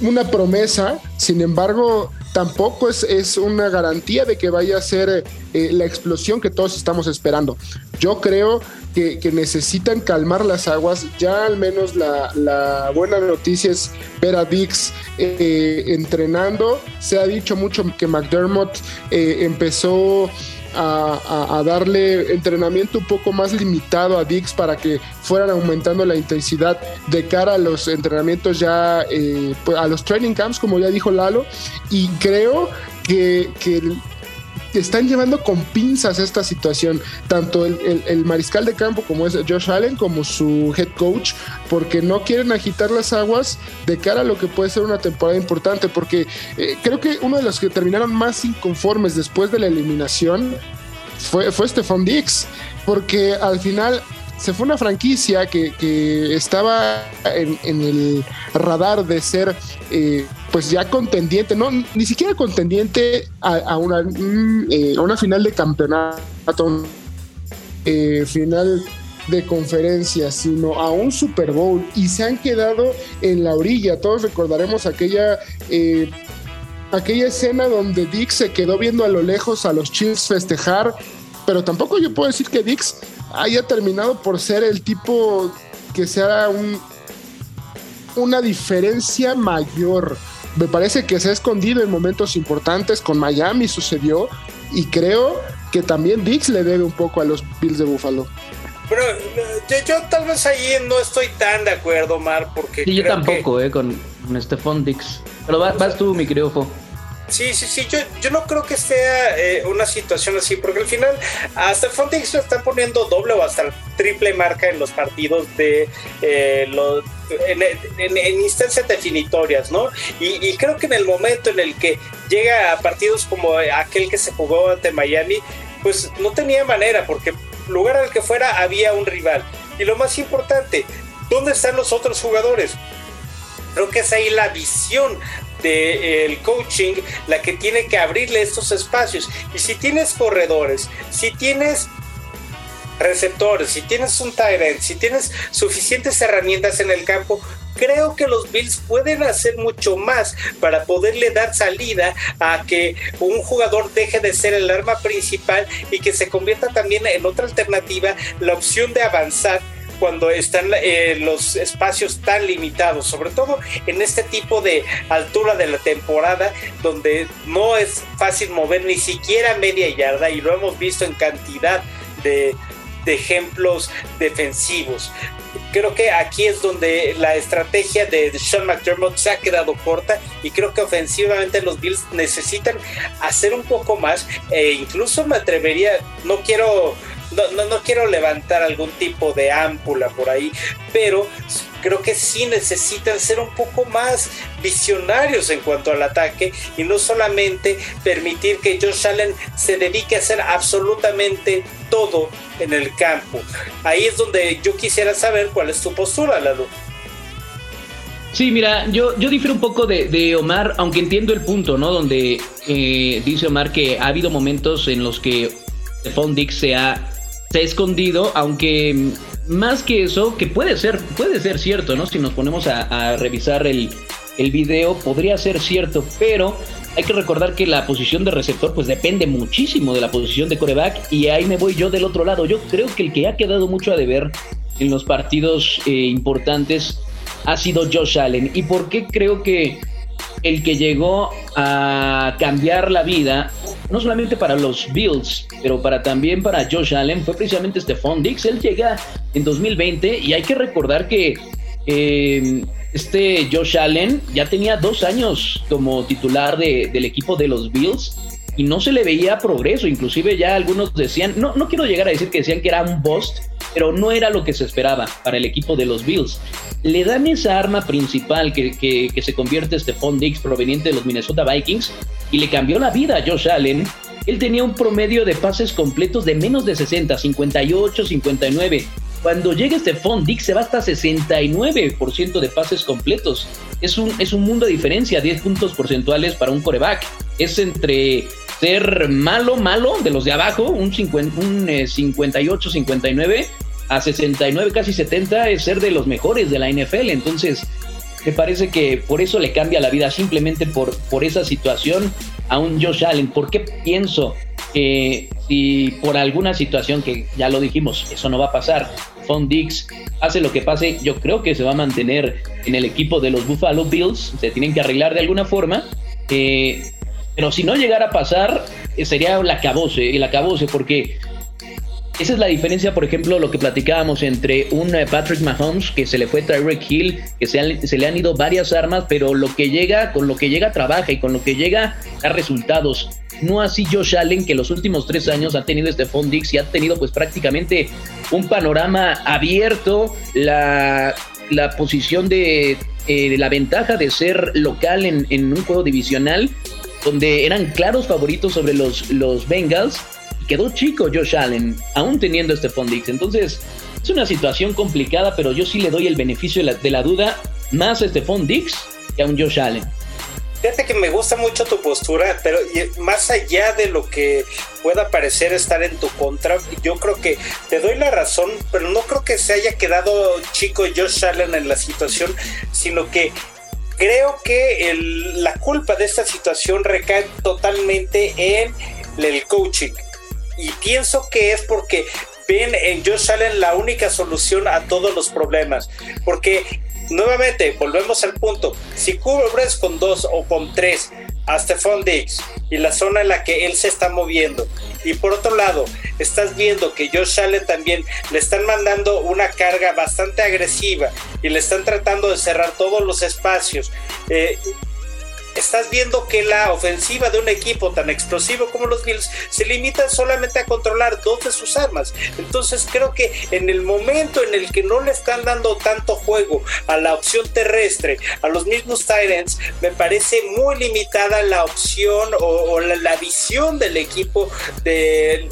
[SPEAKER 4] una promesa. Sin embargo, tampoco es, es una garantía de que vaya a ser eh, la explosión que todos estamos esperando. Yo creo que, necesitan calmar las aguas. Ya al menos la, buena noticia es ver a Dix eh, entrenando. Se ha dicho mucho que McDermott eh, empezó a, darle entrenamiento un poco más limitado a Dix para que fueran aumentando la intensidad de cara a los entrenamientos ya, eh, pues, a los training camps, como ya dijo Lalo, y creo que, que están llevando con pinzas esta situación, tanto el, mariscal de campo como es Josh Allen, como su head coach, porque no quieren agitar las aguas de cara a lo que puede ser una temporada importante, porque eh, creo que uno de los que terminaron más inconformes después de la eliminación fue, fue Dix, porque al final se fue una franquicia que, estaba en, el radar de ser eh, pues ya contendiente, no, ni siquiera contendiente a, una, mm, eh, una final de campeonato, eh, final de conferencia, sino a un Super Bowl y se han quedado en la orilla. Todos recordaremos aquella aquella escena donde Dix se quedó viendo a lo lejos a los Chiefs festejar, pero tampoco yo puedo decir que Dix haya terminado por ser el tipo que sea un, una diferencia mayor. Me parece que se ha escondido en momentos importantes, con Miami sucedió, y creo que también Dix le debe un poco a los Bills de Buffalo.
[SPEAKER 2] Pero yo, tal vez ahí no estoy tan de acuerdo, Mar, porque...
[SPEAKER 3] yo tampoco, eh, con, con Stephon Dix. Pero vas, tú, mi querido Fo.
[SPEAKER 2] Sí, sí, sí, yo, yo no creo que sea eh, una situación así, porque al final hasta Fontix lo están poniendo doble o hasta triple marca en los partidos de eh, los, en, instancias definitorias, ¿no? Y, y, creo que en el momento en el que llega a partidos como aquel que se jugó ante Miami, pues no tenía manera, porque lugar al que fuera había un rival. Y lo más importante, ¿dónde están los otros jugadores? Creo que es ahí la visión del el coaching la que tiene que abrirle estos espacios. Y si tienes corredores, si tienes receptores, si tienes un tight si tienes suficientes herramientas en el campo, creo que los Bills pueden hacer mucho más para poderle dar salida a que un jugador deje de ser el arma principal y que se convierta también en otra alternativa, la opción de avanzar cuando están eh, los espacios tan limitados, sobre todo en este tipo de altura de la temporada donde no es fácil mover ni siquiera media yarda y lo hemos visto en cantidad de, de ejemplos defensivos. Creo que aquí es donde la estrategia de Sean McDermott se ha quedado corta y creo que ofensivamente los Bills necesitan hacer un poco más e incluso me atrevería, no quiero no, no, quiero levantar algún tipo de ámpula por ahí, pero creo que sí necesitan ser un poco más visionarios en cuanto al ataque y no solamente permitir que Josh Allen se dedique a hacer absolutamente todo en el campo. Ahí es donde yo quisiera saber cuál es tu postura, Lalo.
[SPEAKER 3] Sí, mira, yo, yo difiero un poco de, Omar, aunque entiendo el punto, ¿no? Donde eh, dice Omar que ha habido momentos en los que Fondix se ha, se ha escondido, aunque más que eso, que puede ser, puede ser cierto, ¿no? Si nos ponemos a, revisar el, el video, podría ser cierto, pero hay que recordar que la posición de receptor pues depende muchísimo de la posición de coreback y ahí me voy yo del otro lado. Yo creo que el que ha quedado mucho a deber en los partidos eh, importantes ha sido Josh Allen. ¿Y por qué creo que el que llegó a cambiar la vida, no solamente para los Bills, pero para también para Josh Allen, fue precisamente Stephon Dix. Él llega en 2020 y hay que recordar que eh, este Josh Allen ya tenía dos años como titular del equipo de los Bills y no se le veía progreso. Inclusive ya algunos decían, no, no quiero llegar a decir que decían que era un bust, pero no era lo que se esperaba para el equipo de los Bills. Le dan esa arma principal que, se convierte Stephon Diggs proveniente de los Minnesota Vikings y le cambió la vida a Josh Allen. Él tenía un promedio de pases completos de menos de 60, 58, 59. Cuando llega Stephon Diggs se va hasta 69% de pases completos. Es un, es un mundo de diferencia, 10 puntos porcentuales para un coreback. Es entre ser malo, malo, de los de abajo, un, 50, un 58, 59, a 69, casi 70 es ser de los mejores de la NFL. Entonces, me parece que por eso le cambia la vida, simplemente por, por esa situación a un Josh Allen. ¿Por qué pienso que si por alguna situación que ya lo dijimos, eso no va a pasar, Fon Dix hace lo que pase, yo creo que se va a mantener en el equipo de los Buffalo Bills, se tienen que arreglar de alguna forma. Eh, pero si no llegara a pasar, eh, sería la acabose, el acabose, porque esa es la diferencia, por ejemplo, lo que platicábamos entre un eh, Patrick Mahomes, que se le fue Tyreek Hill, que se, se, le han ido varias armas, pero lo que llega, con lo que llega trabaja y con lo que llega da resultados. No así Josh Allen, que los últimos tres años ha tenido este Dix y ha tenido pues prácticamente un panorama abierto, la, la posición de, eh, la ventaja de ser local en, en un juego divisional, donde eran claros favoritos sobre los, los Bengals quedó chico Josh Allen, aún teniendo este Dix. Entonces, es una situación complicada, pero yo sí le doy el beneficio de la, duda más a Stephon Dix que a un Josh Allen.
[SPEAKER 2] Fíjate que me gusta mucho tu postura, pero más allá de lo que pueda parecer estar en tu contra, yo creo que te doy la razón, pero no creo que se haya quedado chico Josh Allen en la situación, sino que creo que la culpa de esta situación recae totalmente en el coaching y pienso que es porque ven en Josh Allen la única solución a todos los problemas. Porque, nuevamente, volvemos al punto. Si cubres con dos o con tres a Stephon Diggs y la zona en la que él se está moviendo, y por otro lado, estás viendo que Josh Allen también le están mandando una carga bastante agresiva y le están tratando de cerrar todos los espacios. Eh, estás viendo que la ofensiva de un equipo tan explosivo como los Bills se limita solamente a controlar dos de sus armas. Entonces creo que en el momento en el que no le están dando tanto juego a la opción terrestre, a los mismos Tyrants, me parece muy limitada la opción o, la, visión del equipo de,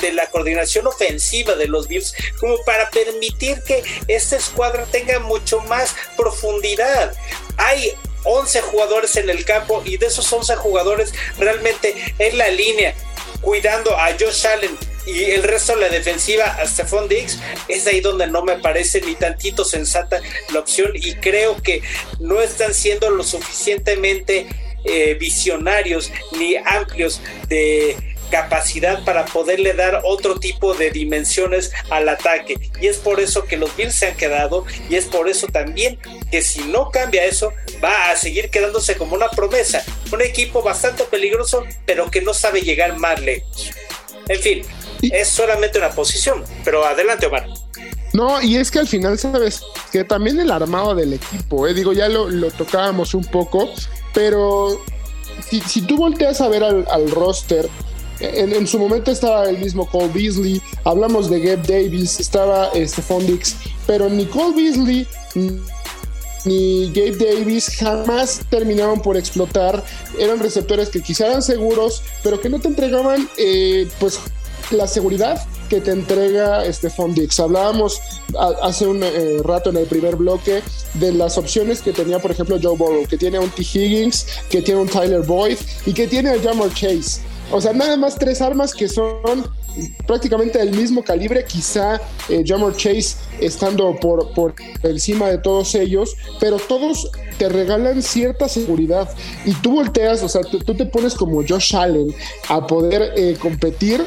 [SPEAKER 2] de, la coordinación ofensiva de los Bills como para permitir que esta escuadra tenga mucho más profundidad. Hay 11 jugadores en el campo y de esos 11 jugadores realmente en la línea cuidando a Josh Allen y el resto de la defensiva a Stephon Diggs, es ahí donde no me parece ni tantito sensata la opción y creo que no están siendo lo suficientemente eh, visionarios ni amplios de capacidad para poderle dar otro tipo de dimensiones al ataque. Y es por eso que los Bills se han quedado y es por eso también que si no cambia eso, va a seguir quedándose como una promesa. Un equipo bastante peligroso, pero que no sabe llegar más lejos. En fin, es solamente una posición, pero adelante Omar.
[SPEAKER 4] No, y es que al final, sabes, que también el armado del equipo, eh, digo, ya lo, tocábamos un poco, pero si, tú volteas a ver al, al roster, En, su momento estaba el mismo Cole Beasley, hablamos de Gabe Davis, estaba Stephon Dix, pero ni Cole Beasley ni Gabe Davis jamás terminaban por explotar. Eran receptores que quizá eran seguros, pero que no te entregaban eh, pues la seguridad que te entrega Stephon Dix. Hablábamos hace un eh, rato en el primer bloque de las opciones que tenía, por ejemplo, Joe Burrow, que tiene un T. Higgins, que tiene un Tyler Boyd y que tiene a Jamar Chase. O sea, nada más tres armas que son prácticamente del mismo calibre, quizá eh, Jamar Chase estando por, por encima de todos ellos, pero todos te regalan cierta seguridad. Y tú volteas, o sea, tú, te pones como Josh Allen a poder eh, competir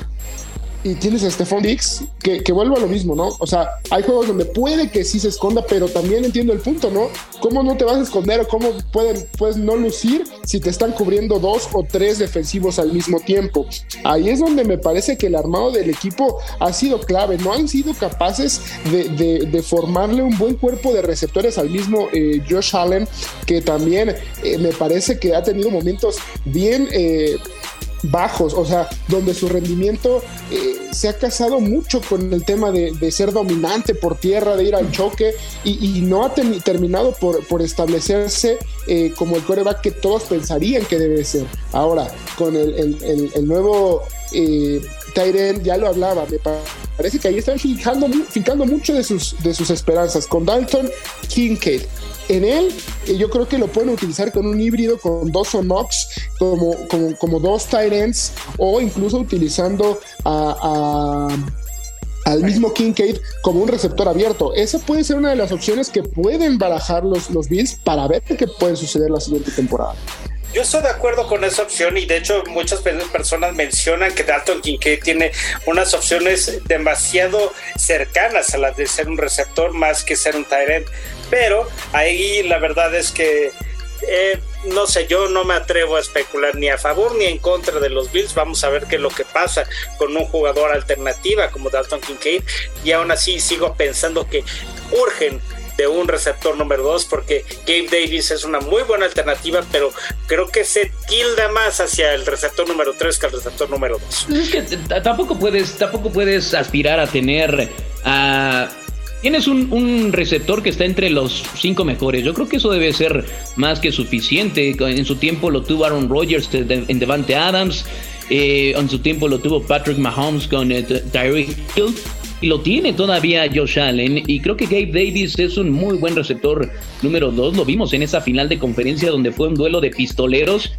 [SPEAKER 4] y tienes a Stephon Dix, que, que vuelve a lo mismo, ¿no? O sea, hay juegos donde puede que sí se esconda, pero también entiendo el punto, ¿no? ¿Cómo no te vas a esconder o cómo pueden, puedes no lucir si te están cubriendo dos o tres defensivos al mismo tiempo? Ahí es donde me parece que el armado del equipo ha sido clave. No han sido capaces de, formarle un buen cuerpo de receptores al mismo eh, Josh Allen, que también eh, me parece que ha tenido momentos bien... Eh, bajos, o sea, donde su rendimiento eh, se ha casado mucho con el tema de, ser dominante por tierra, de ir al choque y, no ha terminado por, establecerse eh, como el coreback que todos pensarían que debe ser. Ahora, con el, nuevo eh, Tyren, ya lo hablaba, me parece que ahí están fincando, fincando mucho de sus, de sus esperanzas con Dalton Kincaid en él yo creo que lo pueden utilizar con un híbrido con dos Onox como, como, como dos Tyrants o incluso utilizando a, al mismo Kincaid como un receptor abierto. Esa puede ser una de las opciones que pueden barajar los, los Bills para ver qué puede suceder la siguiente temporada.
[SPEAKER 2] Yo estoy de acuerdo con esa opción y de hecho muchas personas mencionan que Dalton Kincaid tiene unas opciones demasiado cercanas a las de ser un receptor más que ser un tight Pero ahí la verdad es que eh, no sé, yo no me atrevo a especular ni a favor ni en contra de los Bills. Vamos a ver qué es lo que pasa con un jugador alternativa como Dalton Kincaid. Y aún así sigo pensando que urgen de un receptor número 2 porque Gabe Davis es una muy buena alternativa, pero creo que se tilda más hacia el receptor número 3 que el receptor número 2.
[SPEAKER 3] Es que tampoco puedes, tampoco puedes aspirar a tener a... Tienes un, receptor que está entre los cinco mejores. Yo creo que eso debe ser más que suficiente. En su tiempo lo tuvo Aaron Rodgers en Devante Adams. Eh, en su tiempo lo tuvo Patrick Mahomes con eh, Tyreek Hill y lo tiene todavía Josh Allen y creo que Gabe Davis es un muy buen receptor número dos, lo vimos en esa final de conferencia donde fue un duelo de pistoleros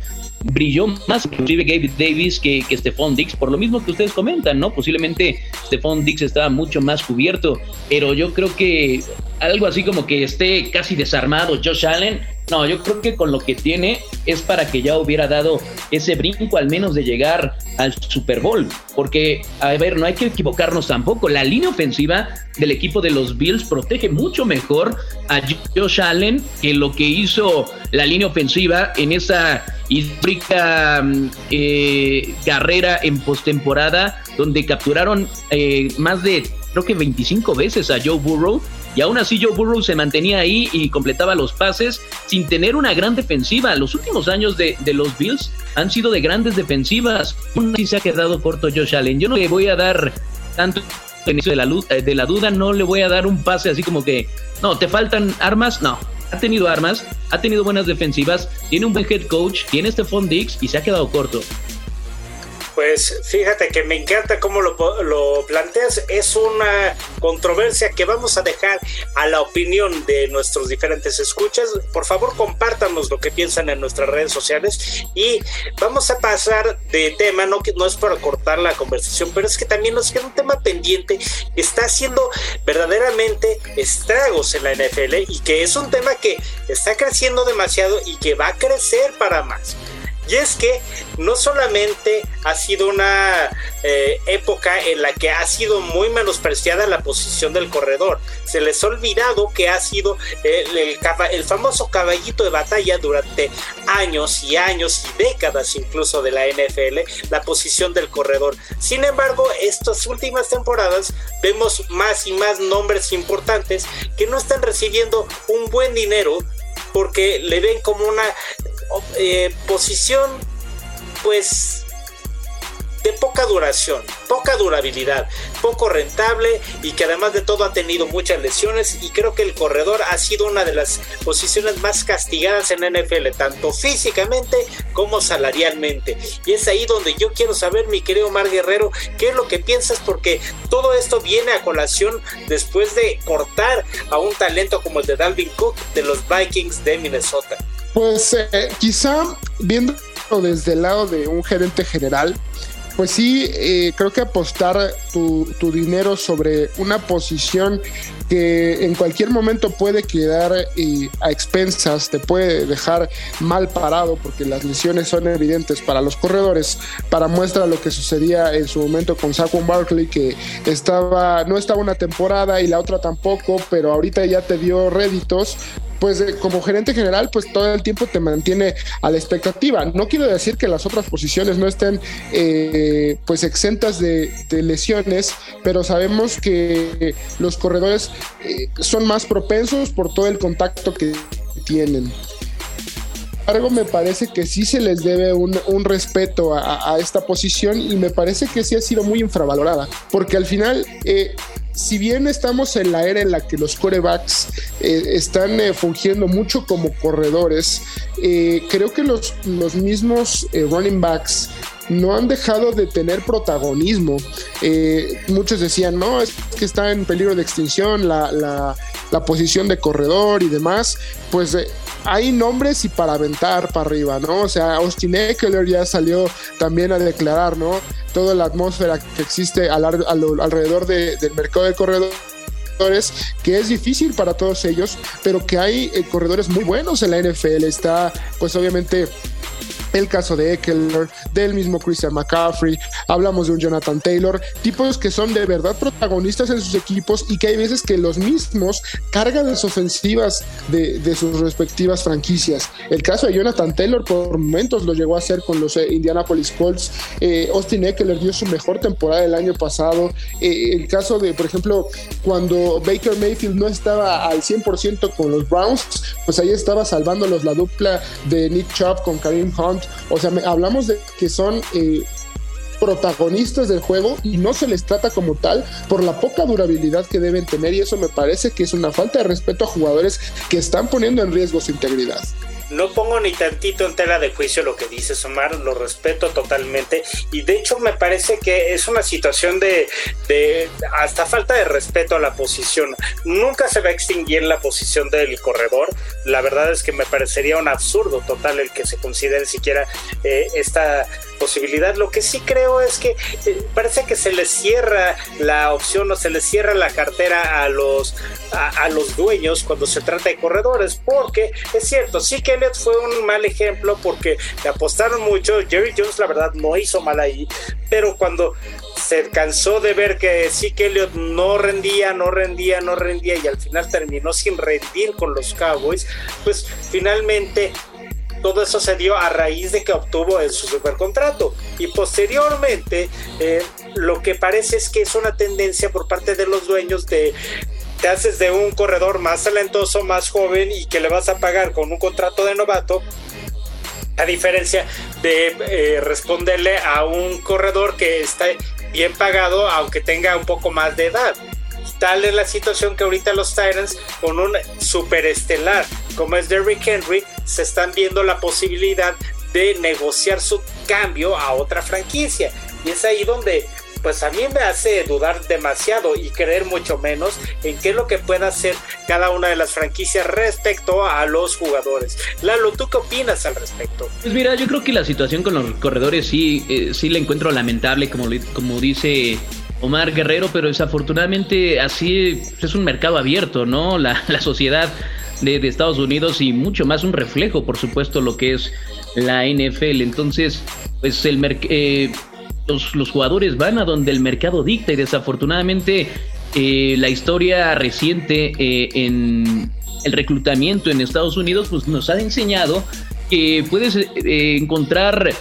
[SPEAKER 3] brilló más inclusive Gabe Davis que, que Stephon Dix, por lo mismo que ustedes comentan, ¿no? Posiblemente Stephon Dix estaba mucho más cubierto, pero yo creo que algo así como que esté casi desarmado Josh Allen, no, yo creo que con lo que tiene es para que ya hubiera dado ese brinco al menos de llegar al Super Bowl. Porque, a ver, no hay que equivocarnos tampoco. La línea ofensiva del equipo de los Bills protege mucho mejor a Josh Allen que lo que hizo la línea ofensiva en esa histórica mm, eh, carrera en postemporada donde capturaron eh, más de creo que 25 veces a Joe Burrow y aún así Joe Burrow se mantenía ahí y completaba los pases sin tener una gran defensiva. Los últimos años de, los Bills han sido de grandes defensivas. Aún así se ha quedado corto Josh Allen. Yo no le voy a dar tanto de la, de la duda, no le voy a dar un pase así como que, no, te faltan armas, no. Ha tenido armas, ha tenido buenas defensivas, tiene un buen head coach, tiene este Dix y se ha quedado corto.
[SPEAKER 2] Pues fíjate que me encanta cómo lo, lo, planteas. Es una controversia que vamos a dejar a la opinión de nuestros diferentes escuchas. Por favor, compártanos lo que piensan en nuestras redes sociales y vamos a pasar de tema. No, no es para cortar la conversación, pero es que también nos queda un tema pendiente que está haciendo verdaderamente estragos en la NFL y que es un tema que está creciendo demasiado y que va a crecer para más. Y es que no solamente ha sido una eh, época en la que ha sido muy menospreciada la posición del corredor, se les ha olvidado que ha sido el, el, famoso caballito de batalla durante años y años y décadas incluso de la NFL, la posición del corredor. Sin embargo, estas últimas temporadas vemos más y más nombres importantes que no están recibiendo un buen dinero porque le ven como una eh, posición, pues, de poca duración, poca durabilidad, poco rentable y que además de todo ha tenido muchas lesiones y creo que el corredor ha sido una de las posiciones más castigadas en NFL, tanto físicamente como salarialmente. Y es ahí donde yo quiero saber, mi querido Mar Guerrero, qué es lo que piensas porque todo esto viene a colación después de cortar a un talento como el de Dalvin Cook de los Vikings de Minnesota.
[SPEAKER 4] Pues eh, quizá viendo desde el lado de un gerente general, pues sí, eh, creo que apostar tu, dinero sobre una posición que en cualquier momento puede quedar eh, a expensas, te puede dejar mal parado porque las lesiones son evidentes para los corredores. Para muestra lo que sucedía en su momento con Saquon Barkley, que estaba, no estaba una temporada y la otra tampoco, pero ahorita ya te dio réditos pues eh, como gerente general, pues todo el tiempo te mantiene a la expectativa. No quiero decir que las otras posiciones no estén eh, pues exentas de, lesiones, pero sabemos que los corredores eh, son más propensos por todo el contacto que tienen embargo, me parece que sí se les debe un, respeto a, esta posición y me parece que sí ha sido muy infravalorada, porque al final si bien estamos en la era en la que los corebacks eh, están eh, fungiendo mucho como corredores, eh, creo que los, los mismos running backs no han dejado de tener protagonismo. muchos decían, no, es que está en peligro de extinción la, la, posición de corredor y demás. Pues hay nombres y para aventar para arriba, ¿no? O sea, Austin Eckler ya salió también a declarar, ¿no? Toda la atmósfera que existe alrededor del mercado de corredores que es difícil para todos ellos, pero que hay eh, corredores muy buenos en la NFL. Está, pues obviamente, el caso de Eckler, del mismo Christian McCaffrey, hablamos de un Jonathan Taylor, tipos que son de verdad protagonistas en sus equipos y que hay veces que los mismos cargan las ofensivas de, sus respectivas franquicias. El caso de Jonathan Taylor por momentos lo llegó a hacer con los eh, Indianapolis Colts, eh, Austin Eckler dio su mejor temporada el año pasado, eh, el caso de, por ejemplo, cuando Baker Mayfield no estaba al 100% con los Browns, pues ahí estaba salvándolos la dupla de Nick Chubb con Kareem Hunt o sea, hablamos de que son eh, protagonistas del juego y no se les trata como tal por la poca durabilidad que deben tener y eso me parece que es una falta de respeto a jugadores que están poniendo en riesgo su integridad.
[SPEAKER 2] No pongo ni tantito en tela de juicio lo que dice Omar, lo respeto totalmente y de hecho me parece que es una situación de, de hasta falta de respeto a la posición. Nunca se va a extinguir la posición del corredor. La verdad es que me parecería un absurdo total el que se considere siquiera eh, esta posibilidad. Lo que sí creo es que eh, parece que se le cierra la opción o se le cierra la cartera a los, a, los dueños cuando se trata de corredores, porque es cierto, sí que Elliot fue un mal ejemplo porque le apostaron mucho. Jerry Jones, la verdad, no hizo mal ahí, pero cuando se cansó de ver que sí que Elliot no rendía, no rendía, no rendía y al final terminó sin rendir con los Cowboys, pues finalmente todo eso se dio a raíz de que obtuvo su supercontrato. Y posteriormente, eh, lo que parece es que es una tendencia por parte de los dueños de te haces de un corredor más talentoso, más joven y que le vas a pagar con un contrato de novato, a diferencia de eh, responderle a un corredor que está bien pagado, aunque tenga un poco más de edad. Tal es la situación que ahorita los Titans, con un superestelar como es Derrick Henry, se están viendo la posibilidad de negociar su cambio a otra franquicia. Y es ahí donde pues a mí me hace dudar demasiado y creer mucho menos en qué es lo que pueda hacer cada una de las franquicias respecto a los jugadores. Lalo, ¿tú qué opinas al respecto?
[SPEAKER 3] Pues mira, yo creo que la situación con los corredores sí, eh, sí la encuentro lamentable, como, como dice Omar Guerrero, pero desafortunadamente así es un mercado abierto, ¿no? La, sociedad de, Estados Unidos y mucho más un reflejo, por supuesto, lo que es la NFL. Entonces, pues el eh, los, los, jugadores van a donde el mercado dicta y desafortunadamente eh, la historia reciente eh, en el reclutamiento en Estados Unidos pues nos ha enseñado que puedes encontrar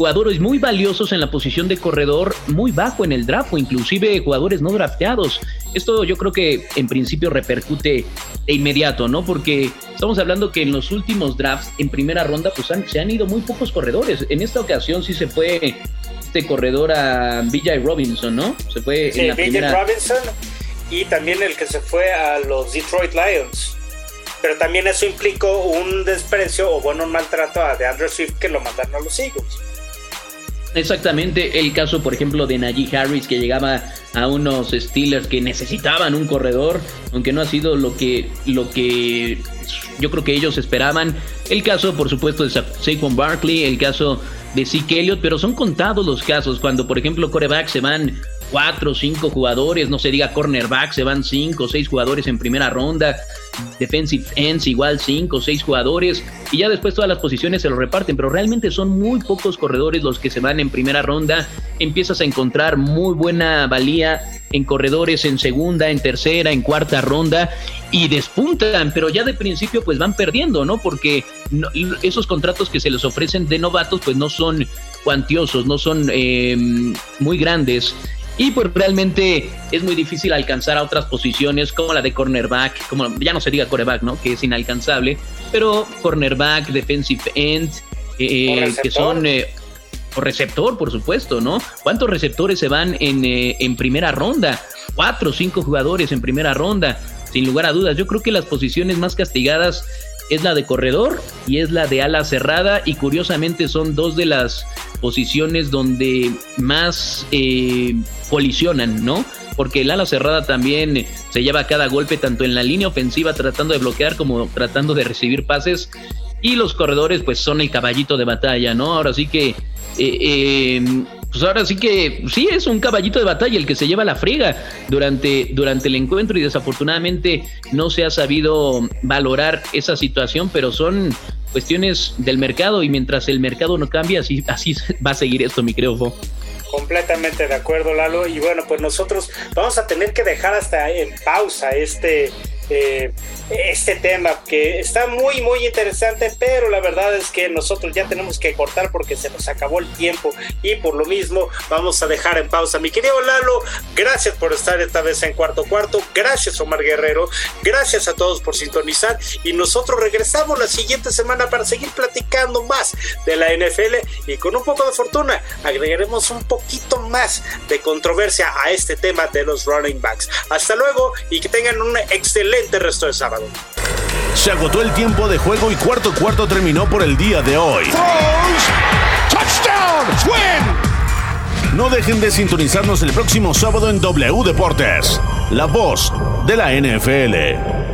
[SPEAKER 3] jugadores muy valiosos en la posición de corredor, muy bajo en el draft o inclusive jugadores no drafteados. Esto yo creo que en principio repercute de inmediato, ¿no? Porque estamos hablando que en los últimos drafts en primera ronda pues se han ido muy pocos corredores. En esta ocasión sí se fue este corredor a BJ Robinson, ¿no? Se fue
[SPEAKER 2] en la BJ Robinson y también el que se fue a los Detroit Lions. Pero también eso implicó un desprecio o bueno, un maltrato a DeAndre Swift que lo mandaron a los Eagles.
[SPEAKER 3] Exactamente, el caso por ejemplo de Najee Harris que llegaba a unos Steelers que necesitaban un corredor, aunque no ha sido lo que, lo que yo creo que ellos esperaban. El caso por supuesto de Saquon Barkley, el caso de Zeke Elliott, pero son contados los casos cuando por ejemplo corebacks se van cuatro o cinco jugadores, no se diga cornerback, se van cinco o seis jugadores en primera ronda, defensive ends igual cinco o seis jugadores, y ya después todas las posiciones se lo reparten, pero realmente son muy pocos corredores los que se van en primera ronda, empiezas a encontrar muy buena valía en corredores en segunda, en tercera, en cuarta ronda y despuntan, pero ya de principio pues van perdiendo, ¿no? Porque esos contratos que se les ofrecen de novatos pues no son cuantiosos, no son eh, muy grandes y pues realmente es muy difícil alcanzar a otras posiciones como la de cornerback, como ya no se diga cornerback, ¿no? Que es inalcanzable, pero cornerback, defensive end, eh, que son... Eh, o receptor, por supuesto, ¿no? ¿Cuántos receptores se van en, eh, en primera ronda? Cuatro o cinco jugadores en primera ronda, sin lugar a dudas. Yo creo que las posiciones más castigadas es la de corredor y es la de ala cerrada y curiosamente son dos de las posiciones donde más eh, colisionan, ¿no? Porque el ala cerrada también se lleva cada golpe tanto en la línea ofensiva tratando de bloquear como tratando de recibir pases y los corredores pues son el caballito de batalla, ¿no? Ahora sí que... Eh, eh, pues ahora sí que sí es un caballito de batalla el que se lleva la friega durante, durante el encuentro y desafortunadamente no se ha sabido valorar esa situación, pero son cuestiones del mercado y mientras el mercado no cambia, así, así va a seguir esto, mi creo.
[SPEAKER 2] Completamente de acuerdo, Lalo. Y bueno, pues nosotros vamos a tener que dejar hasta en pausa este eh, este tema que está muy muy interesante pero la verdad es que nosotros ya tenemos que cortar porque se nos acabó el tiempo y por lo mismo vamos a dejar en pausa. Mi querido Lalo gracias por estar esta vez en cuarto cuarto. Gracias Omar Guerrero. Gracias a todos por sintonizar y nosotros regresamos la siguiente semana para seguir platicando más de la NFL y con un poco de fortuna agregaremos un poquito más de controversia a este tema de los running backs. Hasta luego y que tengan un excelente resto de sábado.
[SPEAKER 1] Se agotó el tiempo de juego y cuarto cuarto terminó por el día de hoy. No dejen de sintonizarnos el próximo sábado en W Deportes, la voz de la NFL.